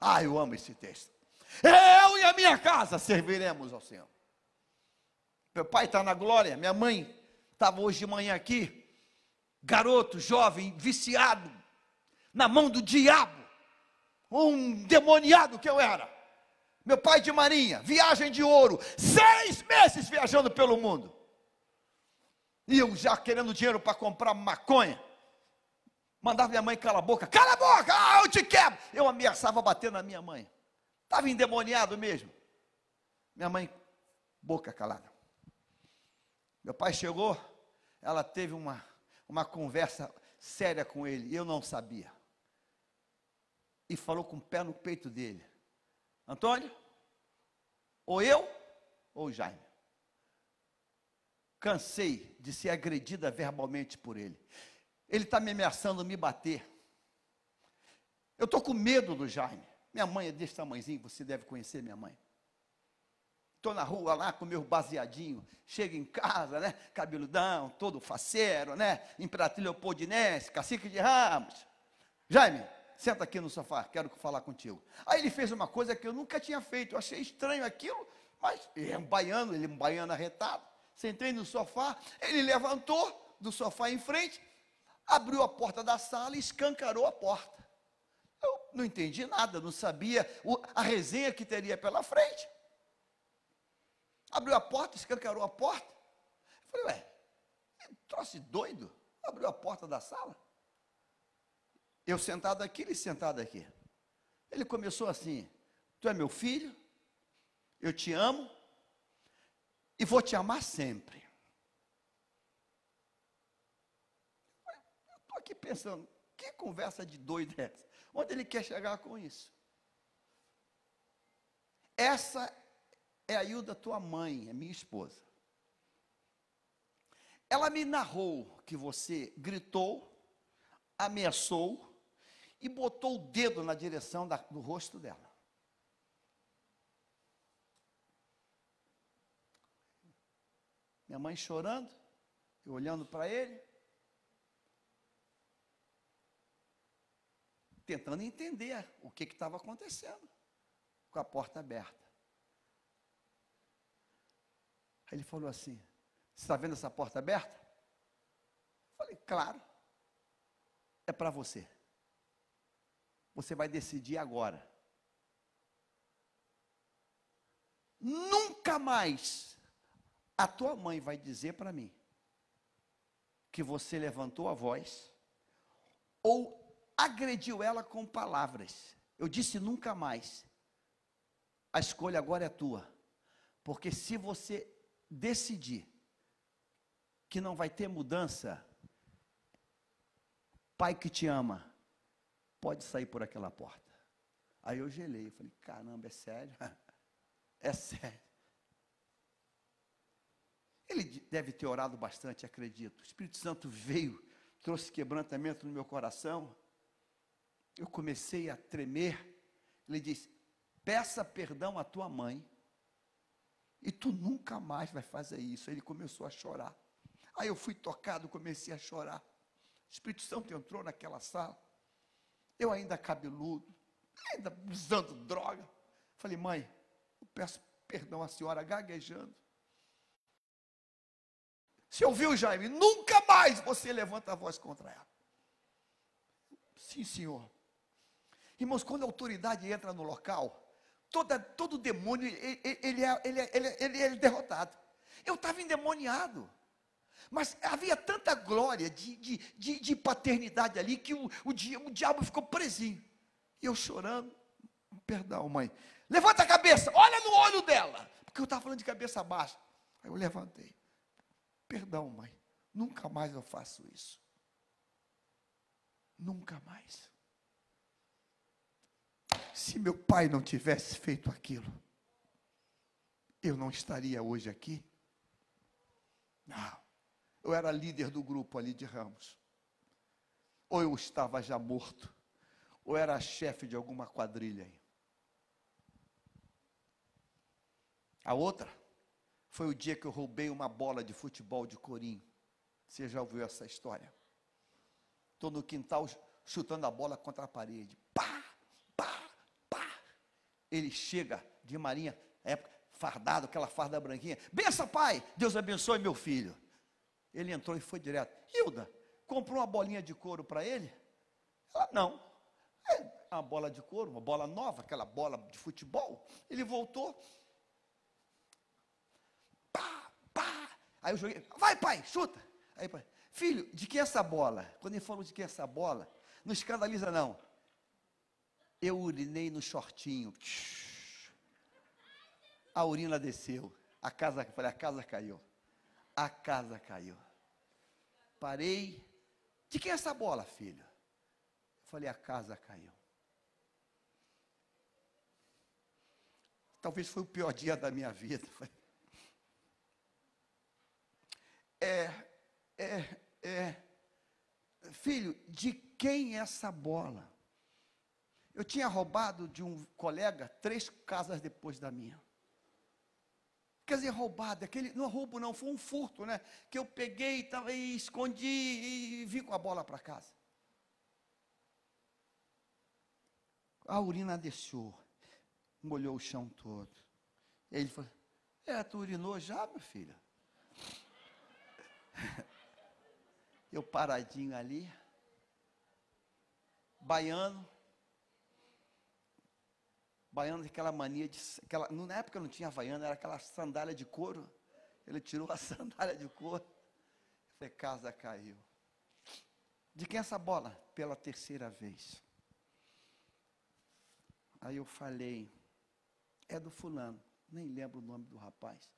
A: Ah, eu amo esse texto. Eu e a minha casa serviremos ao Senhor. Meu pai está na glória, minha mãe estava hoje de manhã aqui, garoto, jovem, viciado, na mão do diabo um demoniado que eu era. Meu pai de marinha, viagem de ouro, seis meses viajando pelo mundo. E eu já querendo dinheiro para comprar maconha. Mandava minha mãe calar a boca, cala a boca, ah, eu te quebro. Eu ameaçava bater na minha mãe. Estava endemoniado mesmo. Minha mãe, boca calada. Meu pai chegou, ela teve uma, uma conversa séria com ele, eu não sabia e falou com o pé no peito dele: Antônio, ou eu ou Jaime. Cansei de ser agredida verbalmente por ele. Ele está me ameaçando me bater. Eu estou com medo do Jaime. Minha mãe é desse tamanhozinho, você deve conhecer minha mãe. Estou na rua lá com meu baseadinho, chego em casa, né? Cabeludão, todo faceiro, né? Imperatriz Leopoldinense, cacique de Ramos. Jaime, senta aqui no sofá, quero falar contigo. Aí ele fez uma coisa que eu nunca tinha feito, eu achei estranho aquilo, mas ele é um baiano, ele é um baiano arretado. Sentei no sofá, ele levantou, do sofá em frente, abriu a porta da sala e escancarou a porta. Eu não entendi nada, não sabia a resenha que teria pela frente. Abriu a porta, escancarou a porta. Eu falei, ué, troço doido? Abriu a porta da sala. Eu sentado aqui, ele sentado aqui. Ele começou assim: Tu é meu filho, eu te amo e vou te amar sempre. Eu estou aqui pensando, que conversa de doido é essa? Onde ele quer chegar com isso? Essa é a Hilda, tua mãe, é minha esposa. Ela me narrou que você gritou, ameaçou e botou o dedo na direção da, do rosto dela. Minha mãe chorando, eu olhando para ele, tentando entender o que estava acontecendo, com a porta aberta. Aí ele falou assim: Você está vendo essa porta aberta? Eu falei, claro, é para você. Você vai decidir agora. Nunca mais a tua mãe vai dizer para mim que você levantou a voz ou agrediu ela com palavras. Eu disse nunca mais. A escolha agora é tua. Porque se você decidir que não vai ter mudança, pai que te ama, pode sair por aquela porta. Aí eu gelei, falei, caramba, é sério? É sério. Ele deve ter orado bastante, acredito. O Espírito Santo veio, trouxe quebrantamento no meu coração. Eu comecei a tremer. Ele disse: Peça perdão à tua mãe, e tu nunca mais vai fazer isso. Ele começou a chorar. Aí eu fui tocado, comecei a chorar. O Espírito Santo entrou naquela sala. Eu ainda cabeludo, ainda usando droga. Falei, mãe, eu peço perdão à senhora, gaguejando. Você ouviu, Jaime? Nunca mais você levanta a voz contra ela. Sim, senhor. Irmãos, quando a autoridade entra no local, toda, todo demônio, ele, ele, é, ele, é, ele, é, ele é derrotado. Eu estava endemoniado. Mas havia tanta glória de, de, de, de paternidade ali que o, o, o diabo ficou presinho. E eu chorando, perdão, mãe. Levanta a cabeça, olha no olho dela. Porque eu estava falando de cabeça baixa. Aí eu levantei. Perdão, mãe. Nunca mais eu faço isso. Nunca mais. Se meu pai não tivesse feito aquilo, eu não estaria hoje aqui. Não. Eu era líder do grupo ali de Ramos. Ou eu estava já morto, ou era chefe de alguma quadrilha aí. A outra foi o dia que eu roubei uma bola de futebol de corinho. Você já ouviu essa história? Estou no quintal chutando a bola contra a parede. Pá, pá, pá. Ele chega de marinha, época, fardado, aquela farda branquinha. Bença, pai! Deus abençoe meu filho. Ele entrou e foi direto. Hilda, comprou uma bolinha de couro para ele? Ela, não. É uma bola de couro, uma bola nova, aquela bola de futebol. Ele voltou. Pá, pá. Aí eu joguei, vai pai, chuta. Aí, pai, filho, de que é essa bola? Quando ele falou de que é essa bola, não escandaliza não. Eu urinei no shortinho. A urina desceu. A casa, falei, a casa caiu. A casa caiu. Parei. De quem é essa bola, filho? Eu falei, a casa caiu. Talvez foi o pior dia da minha vida. É, é, é. Filho, de quem é essa bola? Eu tinha roubado de um colega três casas depois da minha. Quer dizer, roubado, aquele, não é roubo não, foi um furto, né? Que eu peguei e escondi e vim com a bola para casa. A urina desceu, molhou o chão todo. Ele falou, é, tu urinou já, meu filho? Eu paradinho ali, baiano, baiano tem aquela mania de. Aquela, na época não tinha havaiana, era aquela sandália de couro. Ele tirou a sandália de couro. Falei, casa caiu. De quem é essa bola? Pela terceira vez. Aí eu falei, é do fulano, nem lembro o nome do rapaz.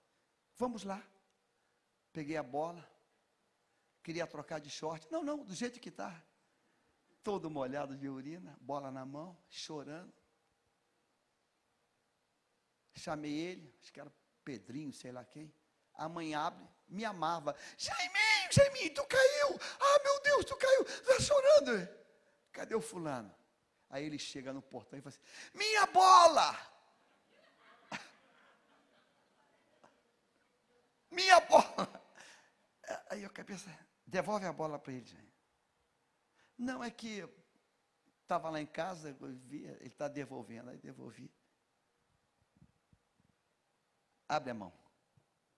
A: Vamos lá. Peguei a bola, queria trocar de short. Não, não, do jeito que está. Todo molhado de urina, bola na mão, chorando. Chamei ele, acho que era Pedrinho, sei lá quem. A mãe abre, me amava. Jaiminho, Jaiminho, tu caiu. Ah, meu Deus, tu caiu. Está chorando. Cadê o fulano? Aí ele chega no portão e fala assim: Minha bola! Minha bola! Aí a cabeça, devolve a bola para ele. Gente. Não, é que estava lá em casa, eu via, ele está devolvendo, aí devolvi. Abre a mão.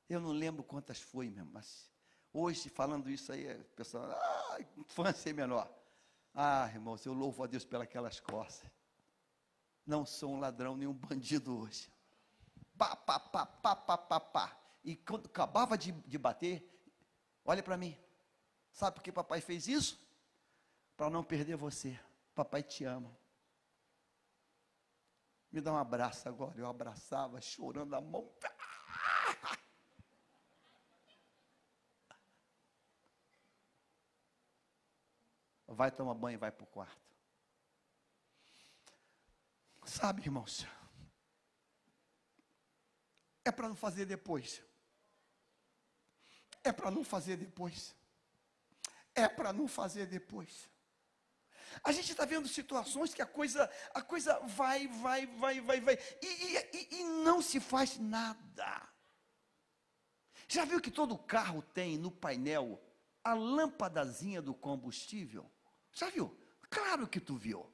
A: Eu não lembro quantas foi mesmo, mas hoje, falando isso aí, pessoal, ah, infância é menor. Ah, irmãos, eu louvo a Deus pelas costas. Não sou um ladrão nem um bandido hoje. Pá, pá, pá, pá, pá, pá, pá. E quando acabava de, de bater, olha para mim. Sabe por que papai fez isso? Para não perder você. Papai te ama. Me dá um abraço agora. Eu abraçava, chorando a mão. Vai tomar banho e vai para o quarto. Sabe, irmãos, é para não fazer depois. É para não fazer depois. É para não fazer depois. A gente está vendo situações que a coisa, a coisa vai, vai, vai, vai, vai, e, e, e não se faz nada. Já viu que todo carro tem no painel a lâmpadazinha do combustível? Já viu? Claro que tu viu.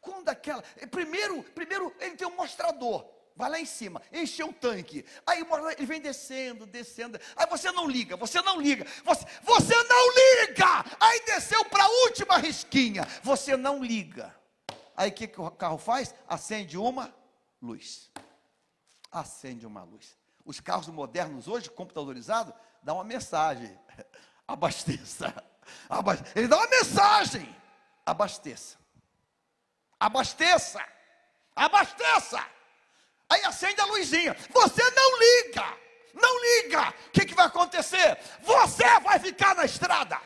A: Quando aquela. Primeiro, primeiro ele tem um mostrador. Vai lá em cima, encheu o tanque. Aí ele vem descendo, descendo. Aí você não liga, você não liga. Você, você não liga! Aí desceu para a última risquinha. Você não liga. Aí o que, que o carro faz? Acende uma luz. Acende uma luz. Os carros modernos hoje, computadorizados, dão uma mensagem. Abasteça. Ele dá uma mensagem abasteça. Abasteça. Abasteça. Aí acende a luzinha. Você não liga. Não liga. O que, que vai acontecer? Você vai ficar na estrada.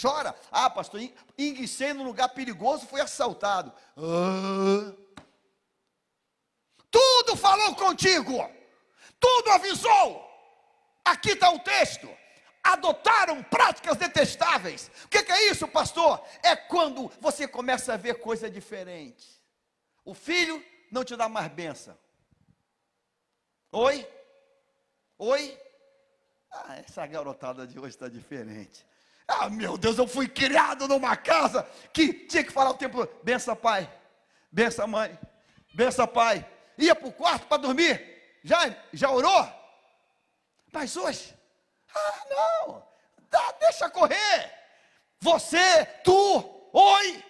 A: Chora. Ah, pastor, enguicei num lugar perigoso, fui assaltado. Ah. Tudo falou contigo. Tudo avisou. Aqui está o texto adotaram práticas detestáveis. O que, é isso, pastor? É quando você começa a ver coisa diferente. O filho não te dá mais benção. Oi? Oi? Ah, essa garotada de hoje está diferente. Ah, meu Deus, eu fui criado numa casa que tinha que falar o tempo benção pai, benção mãe, benção pai. Ia para o quarto para dormir. Já, já orou? Mas hoje, ah, não, Dá, deixa correr. Você, tu, oi.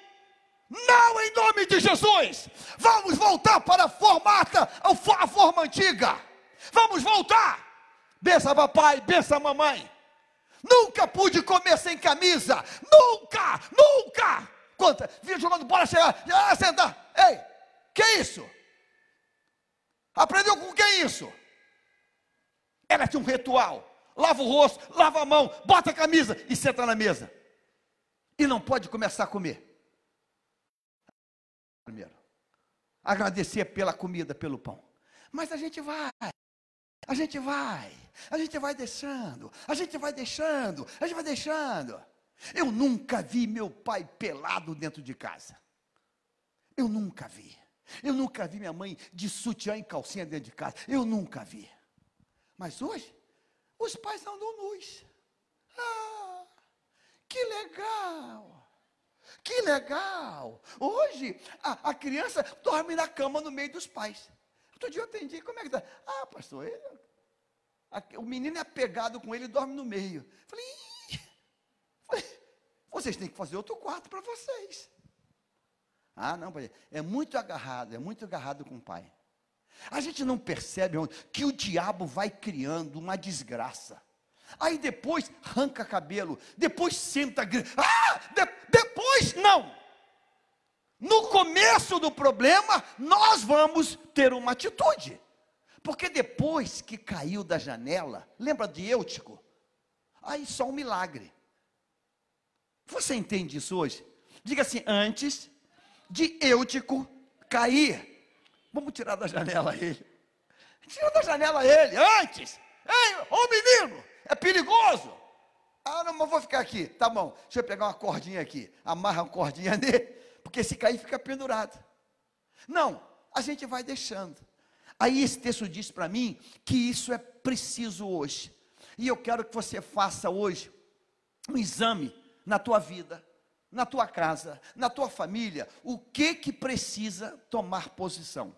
A: Não em nome de Jesus. Vamos voltar para a formata, a forma antiga. Vamos voltar. Bença papai, bença mamãe. Nunca pude comer sem camisa. Nunca, nunca. Conta, vinha jogando bola, chegar, ah, senta. Ei, que isso? Aprendeu com quem isso? Ela tinha um ritual lava o rosto, lava a mão, bota a camisa e senta na mesa. E não pode começar a comer. Primeiro, agradecer pela comida, pelo pão. Mas a gente vai, a gente vai, a gente vai deixando, a gente vai deixando, a gente vai deixando. Eu nunca vi meu pai pelado dentro de casa. Eu nunca vi. Eu nunca vi minha mãe de sutiã e calcinha dentro de casa. Eu nunca vi. Mas hoje, os pais andam nus. Ah, que legal! Que legal! Hoje a, a, criança dorme na cama no meio dos pais. Outro dia eu atendi, como é que está? Ah, pastor, ele, a, o menino é pegado com ele e dorme no meio. Falei, Vocês têm que fazer outro quarto para vocês. Ah, não, é muito agarrado, é muito agarrado com o pai. A gente não percebe que o diabo vai criando uma desgraça. Aí depois arranca cabelo, depois senta, ah, de, depois não. No começo do problema, nós vamos ter uma atitude. Porque depois que caiu da janela, lembra de Eutico? Aí só um milagre. Você entende isso hoje? Diga assim: antes de Eutico cair, vamos tirar da janela ele. Tira da janela ele, antes. Ei, ô menino, é perigoso. Ah, não, mas vou ficar aqui. Tá bom, deixa eu pegar uma cordinha aqui. Amarra uma cordinha nele, porque se cair fica pendurado. Não, a gente vai deixando. Aí esse texto diz para mim que isso é preciso hoje. E eu quero que você faça hoje um exame na tua vida, na tua casa, na tua família, o que que precisa tomar posição.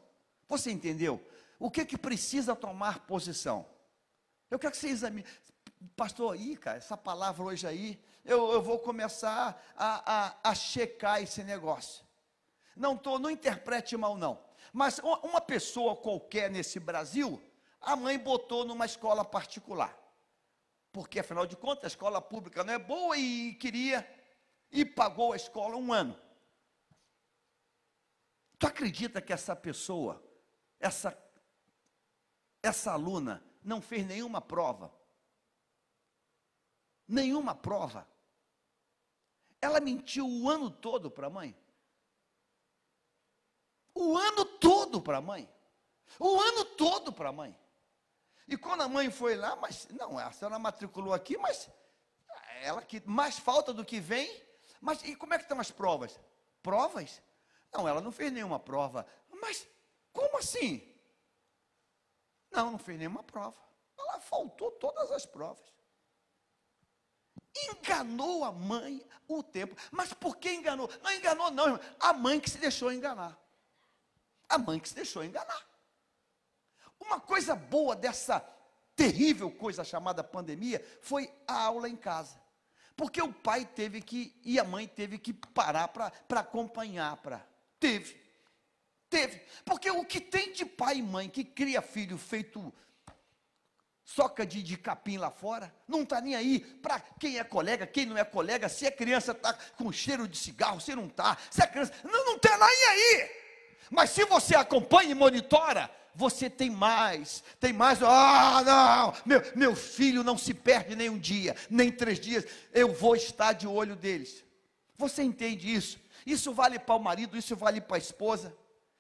A: Você entendeu? O que que precisa tomar posição? Eu quero que você examine. Pastor, aí, cara, essa palavra hoje aí, eu, eu vou começar a, a, a checar esse negócio. Não tô, não interprete mal, não. Mas uma pessoa qualquer nesse Brasil, a mãe botou numa escola particular. Porque, afinal de contas, a escola pública não é boa e queria, e pagou a escola um ano. Tu acredita que essa pessoa, essa, essa aluna, não fez nenhuma prova? Nenhuma prova. Ela mentiu o ano todo para a mãe. O ano todo para a mãe. O ano todo para a mãe. E quando a mãe foi lá, mas não, a senhora matriculou aqui, mas ela que mais falta do que vem. Mas e como é que estão as provas? Provas? Não, ela não fez nenhuma prova. Mas como assim? Não, não fez nenhuma prova. Ela faltou todas as provas. Enganou a mãe o tempo. Mas por que enganou? Não enganou, não, irmão. A mãe que se deixou enganar. A mãe que se deixou enganar. Uma coisa boa dessa terrível coisa chamada pandemia foi a aula em casa. Porque o pai teve que, e a mãe teve que parar para acompanhar. Pra, teve. Teve. Porque o que tem de pai e mãe que cria filho feito soca de, de capim lá fora, não está nem aí para quem é colega, quem não é colega, se a criança está com cheiro de cigarro, se não está, se a criança. Não está nem aí. Mas se você acompanha e monitora, você tem mais, tem mais. Ah, não, meu, meu filho não se perde nem um dia, nem três dias. Eu vou estar de olho deles. Você entende isso? Isso vale para o marido, isso vale para a esposa.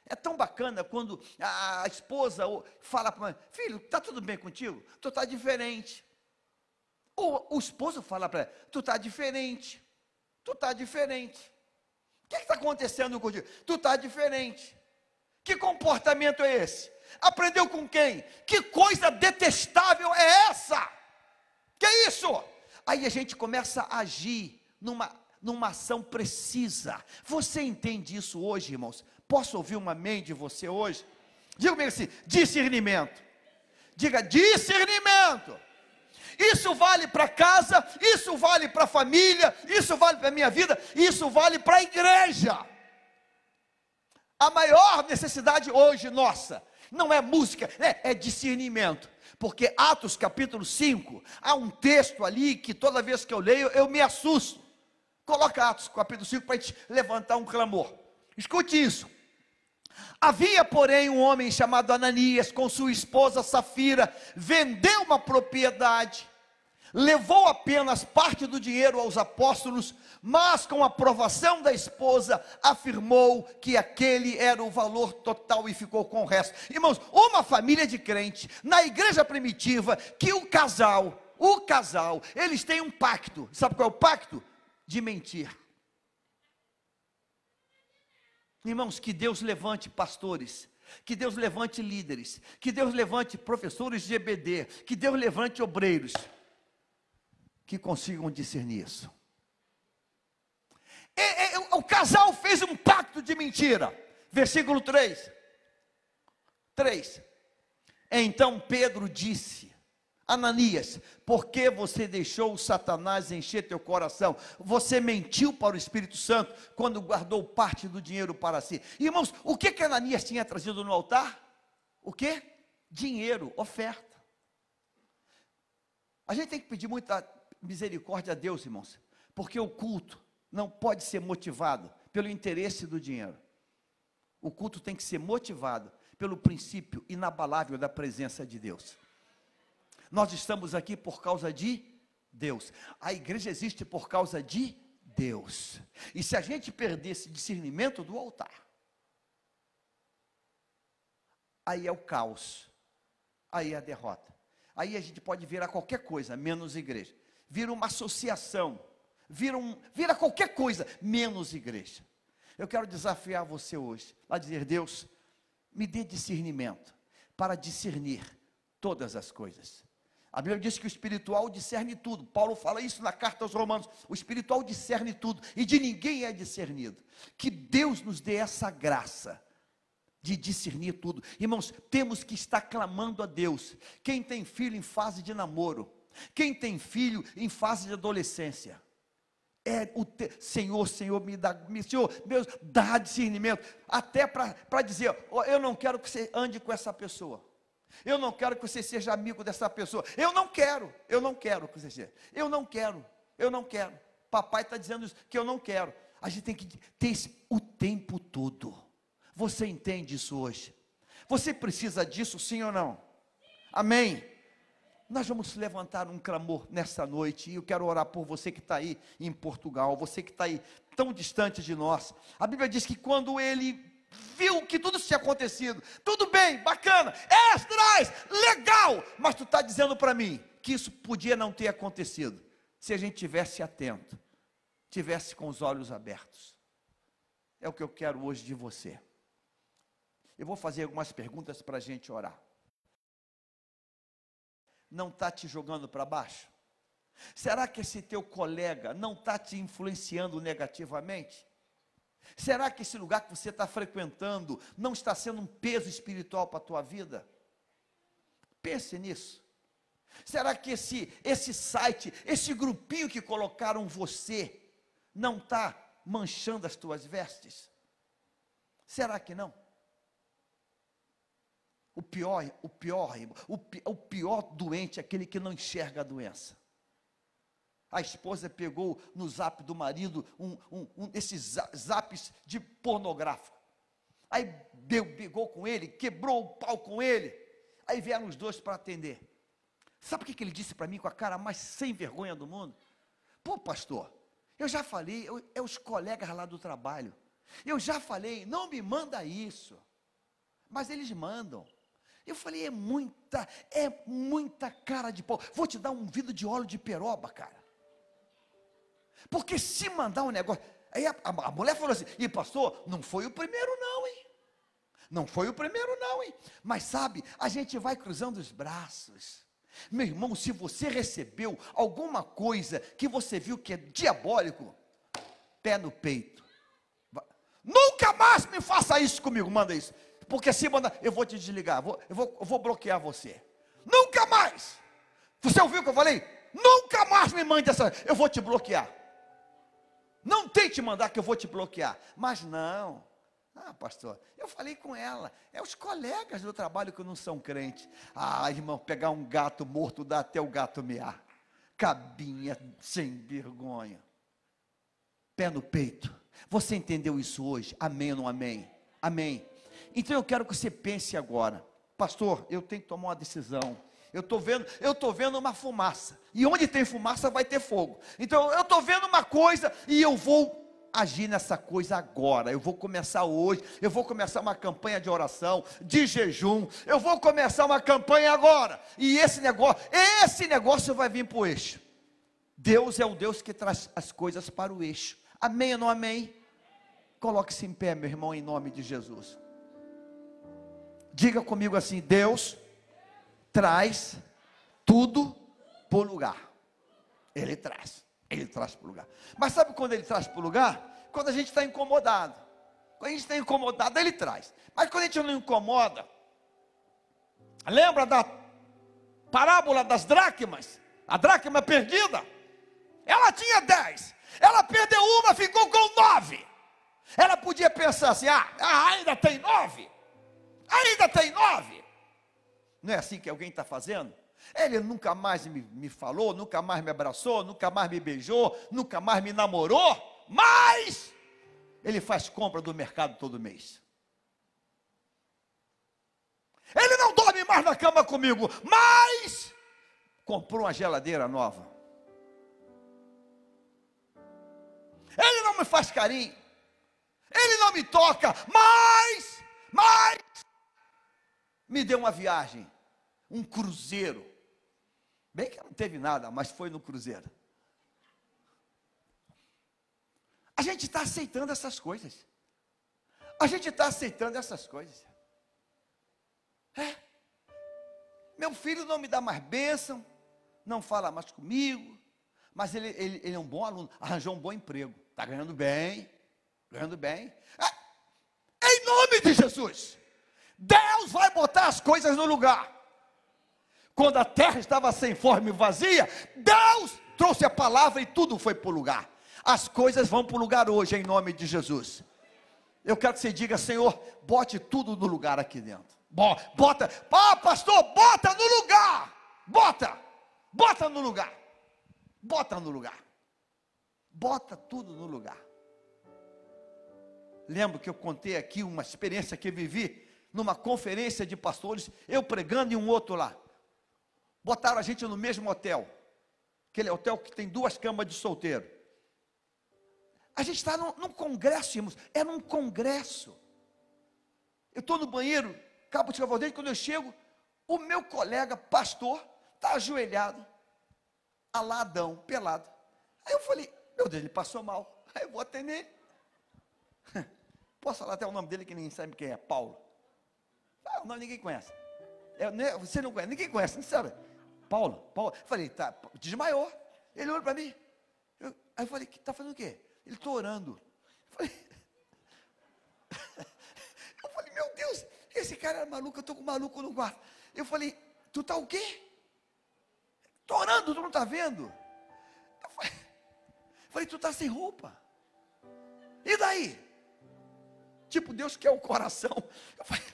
A: É tão bacana quando a esposa fala para mãe, filho, está tudo bem contigo? Tu está diferente. Ou o esposo fala para ela, tu está diferente. Tu está diferente. O que está acontecendo contigo? Tu está diferente. Que comportamento é esse? Aprendeu com quem? Que coisa detestável é essa? Que é isso? Aí a gente começa a agir numa, numa ação precisa. Você entende isso hoje, irmãos? Posso ouvir uma amém de você hoje? Diga comigo assim: discernimento. Diga discernimento. Isso vale para casa, isso vale para a família, isso vale para a minha vida, isso vale para a igreja. A maior necessidade hoje nossa não é música, é, é discernimento. Porque Atos capítulo 5, há um texto ali que toda vez que eu leio eu me assusto. Coloca Atos capítulo 5 para a gente levantar um clamor. Escute isso. Havia, porém, um homem chamado Ananias, com sua esposa Safira, vendeu uma propriedade levou apenas parte do dinheiro aos apóstolos, mas com a aprovação da esposa, afirmou que aquele era o valor total e ficou com o resto. Irmãos, uma família de crente, na igreja primitiva, que o casal, o casal, eles têm um pacto. Sabe qual é o pacto? De mentir. Irmãos, que Deus levante pastores que Deus levante líderes, que Deus levante professores de EBD, que Deus levante obreiros, que consigam discernir isso. É, é, o casal fez um pacto de mentira. Versículo 3. 3. Então Pedro disse: Ananias, por que você deixou o Satanás encher teu coração? Você mentiu para o Espírito Santo quando guardou parte do dinheiro para si. Irmãos, o que que Ananias tinha trazido no altar? O que? Dinheiro, oferta. A gente tem que pedir muita misericórdia a Deus, irmãos, porque o culto não pode ser motivado pelo interesse do dinheiro. O culto tem que ser motivado pelo princípio inabalável da presença de Deus. Nós estamos aqui por causa de Deus. A igreja existe por causa de Deus. E se a gente perder esse discernimento do altar, aí é o caos, aí é a derrota. Aí a gente pode virar qualquer coisa, menos igreja. Vira uma associação, vira, um, vira qualquer coisa, menos igreja. Eu quero desafiar você hoje a dizer: Deus, me dê discernimento para discernir todas as coisas. A Bíblia diz que o espiritual discerne tudo. Paulo fala isso na carta aos Romanos. O espiritual discerne tudo e de ninguém é discernido. Que Deus nos dê essa graça de discernir tudo. Irmãos, temos que estar clamando a Deus. Quem tem filho em fase de namoro, quem tem filho em fase de adolescência, é o te... Senhor, Senhor, me dá, me, Senhor, Deus, dá discernimento, até para dizer, eu não quero que você ande com essa pessoa. Eu não quero que você seja amigo dessa pessoa. Eu não quero, eu não quero que você seja. Eu não quero, eu não quero. Papai está dizendo isso, que eu não quero. A gente tem que ter isso o tempo todo. Você entende isso hoje? Você precisa disso, sim ou não? Amém. Nós vamos levantar um clamor nessa noite, e eu quero orar por você que está aí em Portugal, você que está aí tão distante de nós. A Bíblia diz que quando ele viu que tudo tinha acontecido. Tudo bem, bacana, extras, legal, mas tu está dizendo para mim que isso podia não ter acontecido se a gente tivesse atento, tivesse com os olhos abertos. É o que eu quero hoje de você. Eu vou fazer algumas perguntas para a gente orar. Não está te jogando para baixo? Será que esse teu colega não está te influenciando negativamente? Será que esse lugar que você está frequentando não está sendo um peso espiritual para a tua vida? Pense nisso. Será que esse, esse site, esse grupinho que colocaram você, não está manchando as tuas vestes? Será que não? O pior, o pior, o, o pior doente é aquele que não enxerga a doença a esposa pegou no zap do marido um, um, um desses zaps de pornográfico. Aí pegou com ele, quebrou o pau com ele. Aí vieram os dois para atender. Sabe o que, que ele disse para mim com a cara mais sem vergonha do mundo? Pô, pastor, eu já falei, eu, é os colegas lá do trabalho. Eu já falei, não me manda isso. Mas eles mandam. Eu falei, é muita, é muita cara de pau. Vou te dar um vidro de óleo de peroba, cara. Porque se mandar um negócio. Aí a, a, a mulher falou assim: e pastor, não foi o primeiro, não, hein? Não foi o primeiro, não, hein? Mas sabe, a gente vai cruzando os braços. Meu irmão, se você recebeu alguma coisa que você viu que é diabólico, pé no peito. Nunca mais me faça isso comigo, manda isso. Porque se mandar, eu vou te desligar, vou, eu, vou, eu vou bloquear você. Nunca mais. Você ouviu o que eu falei? Nunca mais me mande essa, eu vou te bloquear. Não tente mandar que eu vou te bloquear. Mas não. Ah, pastor, eu falei com ela. É os colegas do trabalho que não são crentes. Ah, irmão, pegar um gato morto dá até o gato mear. Cabinha sem vergonha. Pé no peito. Você entendeu isso hoje? Amém ou não amém? Amém. Então eu quero que você pense agora. Pastor, eu tenho que tomar uma decisão. Eu estou vendo, eu estou vendo uma fumaça. E onde tem fumaça vai ter fogo. Então eu estou vendo uma coisa e eu vou agir nessa coisa agora. Eu vou começar hoje. Eu vou começar uma campanha de oração, de jejum. Eu vou começar uma campanha agora. E esse negócio, esse negócio vai vir para o eixo. Deus é o Deus que traz as coisas para o eixo. Amém ou não amém? Coloque-se em pé, meu irmão, em nome de Jesus. Diga comigo assim: Deus traz tudo para o lugar. Ele traz. Ele traz para o lugar. Mas sabe quando ele traz para o lugar? Quando a gente está incomodado. Quando a gente está incomodado, ele traz. Mas quando a gente não incomoda, lembra da parábola das dracmas, a dracma perdida. Ela tinha dez, ela perdeu uma, ficou com nove. Ela podia pensar assim: ah, ah ainda tem nove, ainda tem nove. Não é assim que alguém está fazendo? Ele nunca mais me, me falou, nunca mais me abraçou, nunca mais me beijou, nunca mais me namorou, mas ele faz compra do mercado todo mês. Ele não dorme mais na cama comigo, mas comprou uma geladeira nova. Ele não me faz carinho. Ele não me toca, mas, mas, me deu uma viagem, um cruzeiro. Bem que não teve nada, mas foi no cruzeiro. A gente está aceitando essas coisas. A gente está aceitando essas coisas. É. Meu filho não me dá mais bênção, não fala mais comigo, mas ele, ele, ele é um bom aluno, arranjou um bom emprego, está ganhando bem, ganhando bem. É. Em nome de Jesus, Deus vai botar as coisas no lugar. Quando a terra estava sem forma e vazia, Deus trouxe a palavra e tudo foi para o lugar. As coisas vão para o lugar hoje, em nome de Jesus. Eu quero que você diga, Senhor, bote tudo no lugar aqui dentro. Bota, ah, pastor, bota no lugar. Bota, bota no lugar. Bota no lugar. Bota tudo no lugar. Lembro que eu contei aqui uma experiência que vivi numa conferência de pastores, eu pregando e um outro lá. Botaram a gente no mesmo hotel. Aquele hotel que tem duas camas de solteiro. A gente está num, num congresso, irmãos. É num congresso. Eu estou no banheiro, cabo de escovar quando eu chego, o meu colega pastor está ajoelhado, aladão, pelado. Aí eu falei, meu Deus, ele passou mal. Aí eu vou atender. Posso falar até o nome dele que ninguém sabe quem é, Paulo. Ah, o nome ninguém conhece. É, né, você não conhece, ninguém conhece, não sabe? Paulo, Paulo. Eu falei, tá, desmaiou. Ele olhou para mim. Eu, aí eu falei, está fazendo o quê? Ele está orando. Eu falei, eu falei, meu Deus, esse cara é maluco, eu estou com maluco no quarto. Eu falei, tu está o quê? Estou orando, tu não está vendo? Eu falei, falei tu está sem roupa. E daí? Tipo, Deus quer o coração. Eu falei,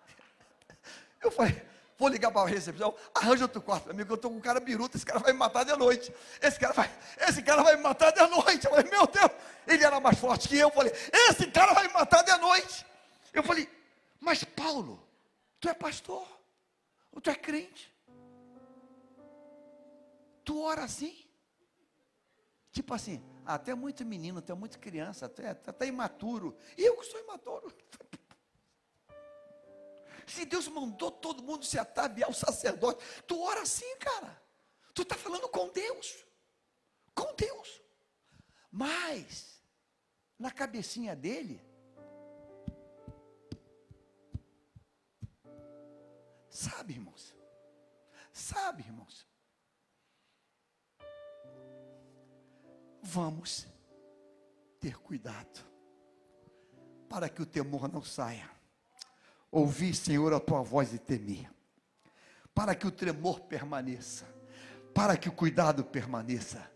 A: eu falei, vou ligar para a recepção, arranja outro quarto para mim, eu estou com um cara biruta, esse cara vai me matar de noite. Esse cara vai, esse cara vai me matar de noite. Eu falei, meu Deus, ele era mais forte que eu. Eu falei, esse cara vai me matar de noite. Eu falei, mas Paulo, tu é pastor, ou tu é crente? Tu ora assim? Tipo assim, ah, tu é muito menino, tu é muito criança, tu é, tu é imaturo. E eu que sou imaturo. Se Deus mandou todo mundo se ataviar o sacerdote, tu ora assim, cara. Tu está falando com Deus. Com Deus. Mas, na cabecinha dele, Sabe, irmãos? Sabe, irmãos? Vamos ter cuidado para que o temor não saia. Ouvi, Senhor, a tua voz e temer. Para que o tremor permaneça. Para que o cuidado permaneça.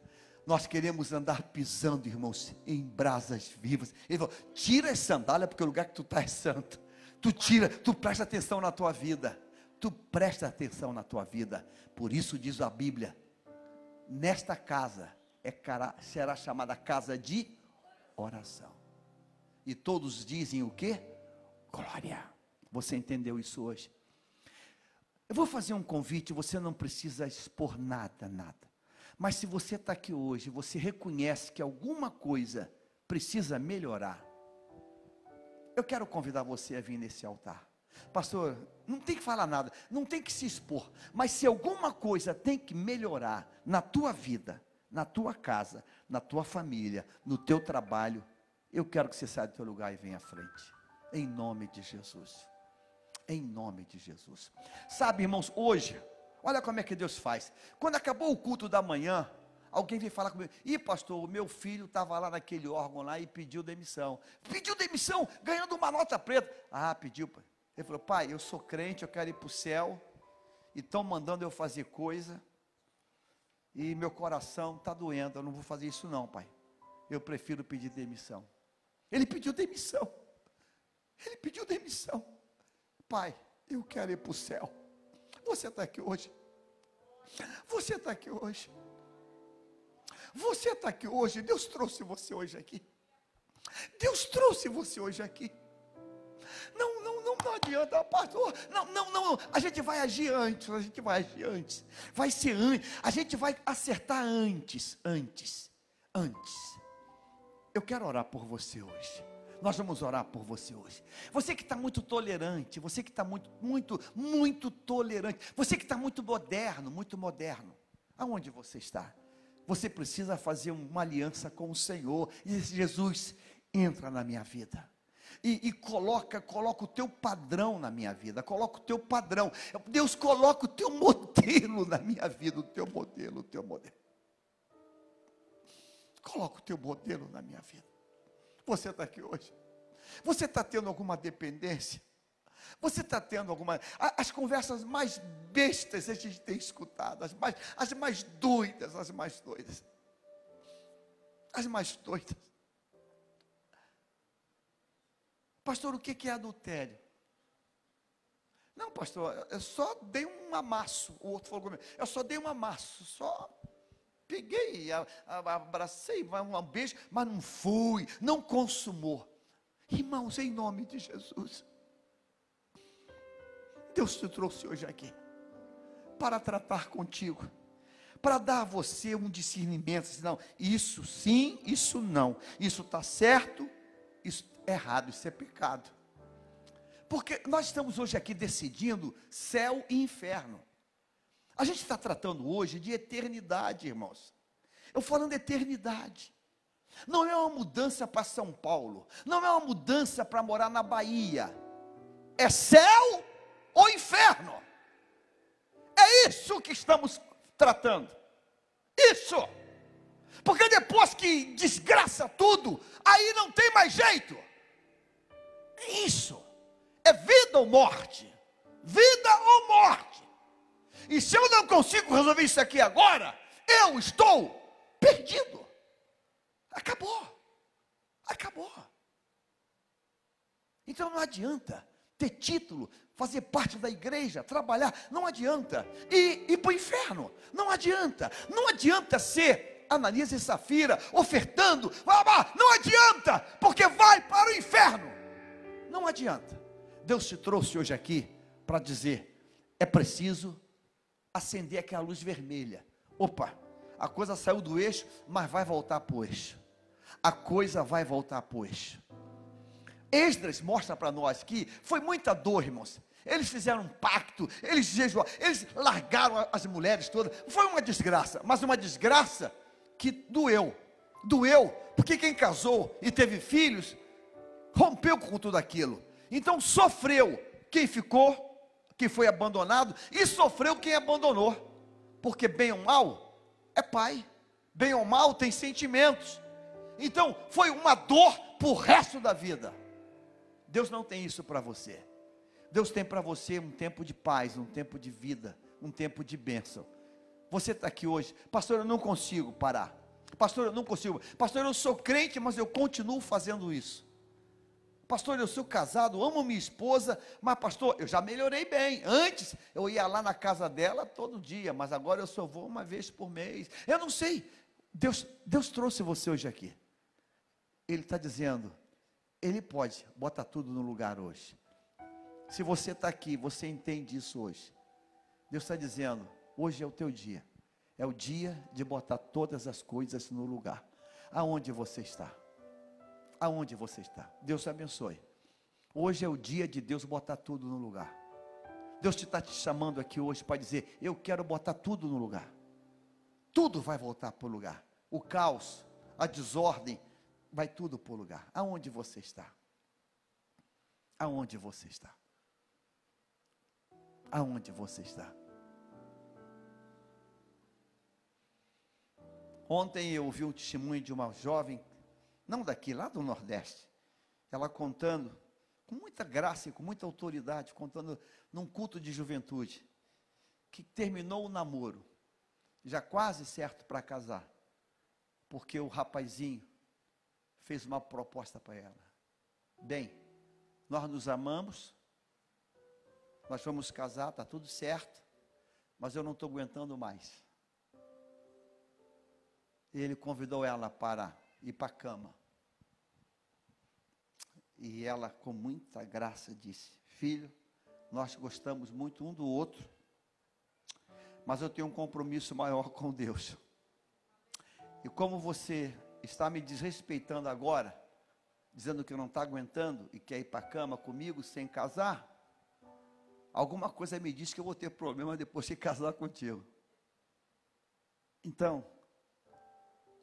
A: Nós queremos andar pisando, irmãos, em brasas vivas. Ele falou: tira essa sandália, porque o lugar que tu está é santo. Tu tira, tu presta atenção na tua vida tu presta atenção na tua vida. Por isso diz a Bíblia: nesta casa é, será chamada casa de oração. E todos dizem o que? Glória. Você entendeu isso hoje? Eu vou fazer um convite, você não precisa expor nada, nada. Mas se você está aqui hoje, você reconhece que alguma coisa precisa melhorar, eu quero convidar você a vir nesse altar. Pastor, não tem que falar nada, não tem que se expor, mas se alguma coisa tem que melhorar na tua vida, na tua casa, na tua família, no teu trabalho, eu quero que você saia do teu lugar e venha à frente. Em nome de Jesus. Em nome de Jesus. Sabe, irmãos, hoje, olha como é que Deus faz. Quando acabou o culto da manhã, alguém veio falar comigo, e pastor, o meu filho estava lá naquele órgão lá e pediu demissão. Pediu demissão, ganhando uma nota preta. Ah, pediu. Ele falou: Pai, eu sou crente, eu quero ir para o céu. e estão mandando eu fazer coisa, e meu coração está doendo, eu não vou fazer isso não, pai. Eu prefiro pedir demissão. Ele pediu demissão. Ele pediu demissão. Pai, eu quero ir para o céu. Você está aqui hoje. Você está aqui hoje. Você está aqui hoje. Deus trouxe você hoje aqui. Deus trouxe você hoje aqui. Não, não, não, não adianta, pastor. Não, não, não. A gente vai agir antes. A gente vai agir antes. Vai ser antes. A gente vai acertar antes. Antes. Antes. Eu quero orar por você hoje. Nós vamos orar por você hoje. Você que está muito tolerante, você que está muito, muito, muito tolerante, você que está muito moderno, muito moderno. Aonde você está? Você precisa fazer uma aliança com o Senhor e dizer, Jesus, entra na minha vida. E, e, coloca, coloca o teu padrão na minha vida, coloca o teu padrão. Deus coloca o teu modelo na minha vida, o teu modelo, o teu modelo. Coloca o teu modelo na minha vida. Você está aqui hoje. Você está tendo alguma dependência? Você está tendo alguma. As conversas mais bestas a gente tem escutado, as mais, as mais doidas, as mais doidas. As mais doidas. Pastor, o que é adultério? Não, pastor, eu só dei um amasso. O outro falou comigo, eu só dei um amasso, só peguei, abracei, um beijo, mas não fui, não consumou. Irmãos, em nome de Jesus, Deus te trouxe hoje aqui para tratar contigo, para dar a você um discernimento. Não, isso sim, isso não, isso está certo, isso errado, isso é pecado. Porque nós estamos hoje aqui decidindo céu e inferno. A gente está tratando hoje de eternidade, irmãos. Eu falando de eternidade. Não é uma mudança para São Paulo. Não é uma mudança para morar na Bahia. É céu ou inferno. É isso que estamos tratando. Isso. Porque depois que desgraça tudo, aí não tem mais jeito. Isso. É vida ou morte. Vida ou morte. E se eu não consigo resolver isso aqui agora, eu estou perdido. Acabou. Acabou. Então não adianta ter título, fazer parte da igreja, trabalhar, não adianta. E ir para o inferno, não adianta. Não adianta ser Ananias e Safira, ofertando, não adianta, porque vai para o inferno. Não adianta. Deus te trouxe hoje aqui para dizer: é preciso acender aquela luz vermelha. Opa, a coisa saiu do eixo, mas vai voltar para o eixo. A coisa vai voltar para o eixo. Esdras mostra para nós que foi muita dor, irmãos. Eles fizeram um pacto, eles jejuaram, eles largaram as mulheres todas. Foi uma desgraça, mas uma desgraça que doeu. Doeu, porque quem casou e teve filhos, rompeu com tudo aquilo. Então sofreu quem ficou, quem foi abandonado, e sofreu quem abandonou. Porque bem ou mal é pai, bem ou mal tem sentimentos. Então foi uma dor para o resto da vida. Deus não tem isso para você. Deus tem para você um tempo de paz, um tempo de vida, um tempo de bênção. Você está aqui hoje, pastor, eu não consigo parar. Pastor, eu não consigo. Pastor, eu sou crente, mas eu continuo fazendo isso. Pastor, eu sou casado, amo minha esposa, mas pastor, eu já melhorei bem. Antes eu ia lá na casa dela todo dia, mas agora eu só vou uma vez por mês. Eu não sei. Deus, Deus trouxe você hoje aqui. Ele está dizendo, Ele pode botar tudo no lugar hoje. Se você está aqui, você entende isso hoje. Deus está dizendo, hoje é o teu dia. É o dia de botar todas as coisas no lugar. Aonde você está? Aonde você está? Deus te abençoe. Hoje é o dia de Deus botar tudo no lugar. Deus te está te chamando aqui hoje para dizer: Eu quero botar tudo no lugar. Tudo vai voltar para o lugar. O caos, a desordem, vai tudo para o lugar. Aonde você está? Aonde você está? Aonde você está? Ontem eu ouvi o testemunho de uma jovem, não daqui, lá do Nordeste, ela contando, com muita graça e com muita autoridade, contando num culto de juventude, que terminou o namoro, já quase certo para casar, porque o rapazinho fez uma proposta para ela. Bem, nós nos amamos, nós vamos casar, está tudo certo, mas eu não estou aguentando mais. Ele convidou ela para ir para a cama. E ela, com muita graça, disse: Filho, nós gostamos muito um do outro, mas eu tenho um compromisso maior com Deus. E como você está me desrespeitando agora, dizendo que não está aguentando e quer ir para a cama comigo sem casar, alguma coisa me diz que eu vou ter problema depois de casar contigo. Então,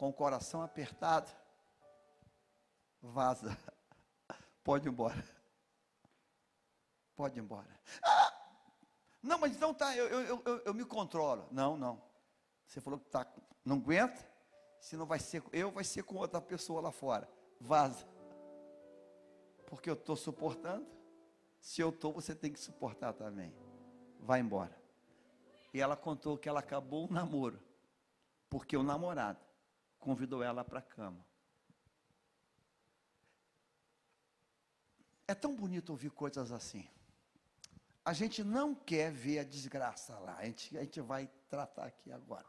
A: com o coração apertado, vaza. Pode ir embora. Pode ir embora. Ah, não, mas então tá, eu, eu, eu, eu me controlo. Não, não. Você falou que tá, não aguenta? Se não vai ser eu, vai ser com outra pessoa lá fora. Vaza. Porque eu estou suportando. Se eu estou, você tem que suportar também. Vai embora. E ela contou que ela acabou o namoro. Porque o namorado convidou ela para a cama. É tão bonito ouvir coisas assim. A gente não quer ver a desgraça lá. A gente, a gente vai tratar aqui agora.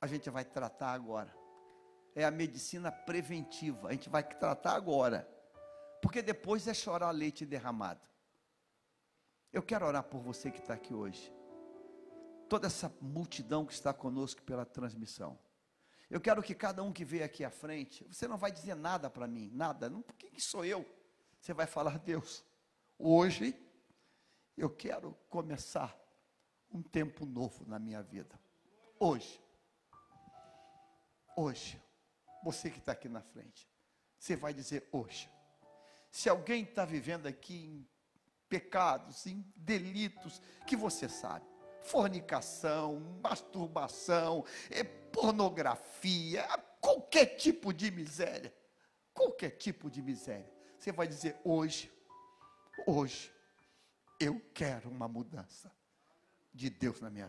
A: A gente vai tratar agora. É a medicina preventiva. A gente vai tratar agora. Porque depois é chorar leite derramado. Eu quero orar por você que está aqui hoje. Toda essa multidão que está conosco pela transmissão. Eu quero que cada um que veio aqui à frente, você não vai dizer nada para mim, nada. Não, quem sou eu? Você vai falar, Deus, hoje eu quero começar um tempo novo na minha vida. Hoje. Hoje. Você que está aqui na frente. Você vai dizer hoje. Se alguém está vivendo aqui em pecados, em delitos, que você sabe. Fornicação, masturbação, é, pornografia, qualquer tipo de miséria. Qualquer tipo de miséria. Você vai dizer: hoje, hoje, eu quero uma mudança de Deus na minha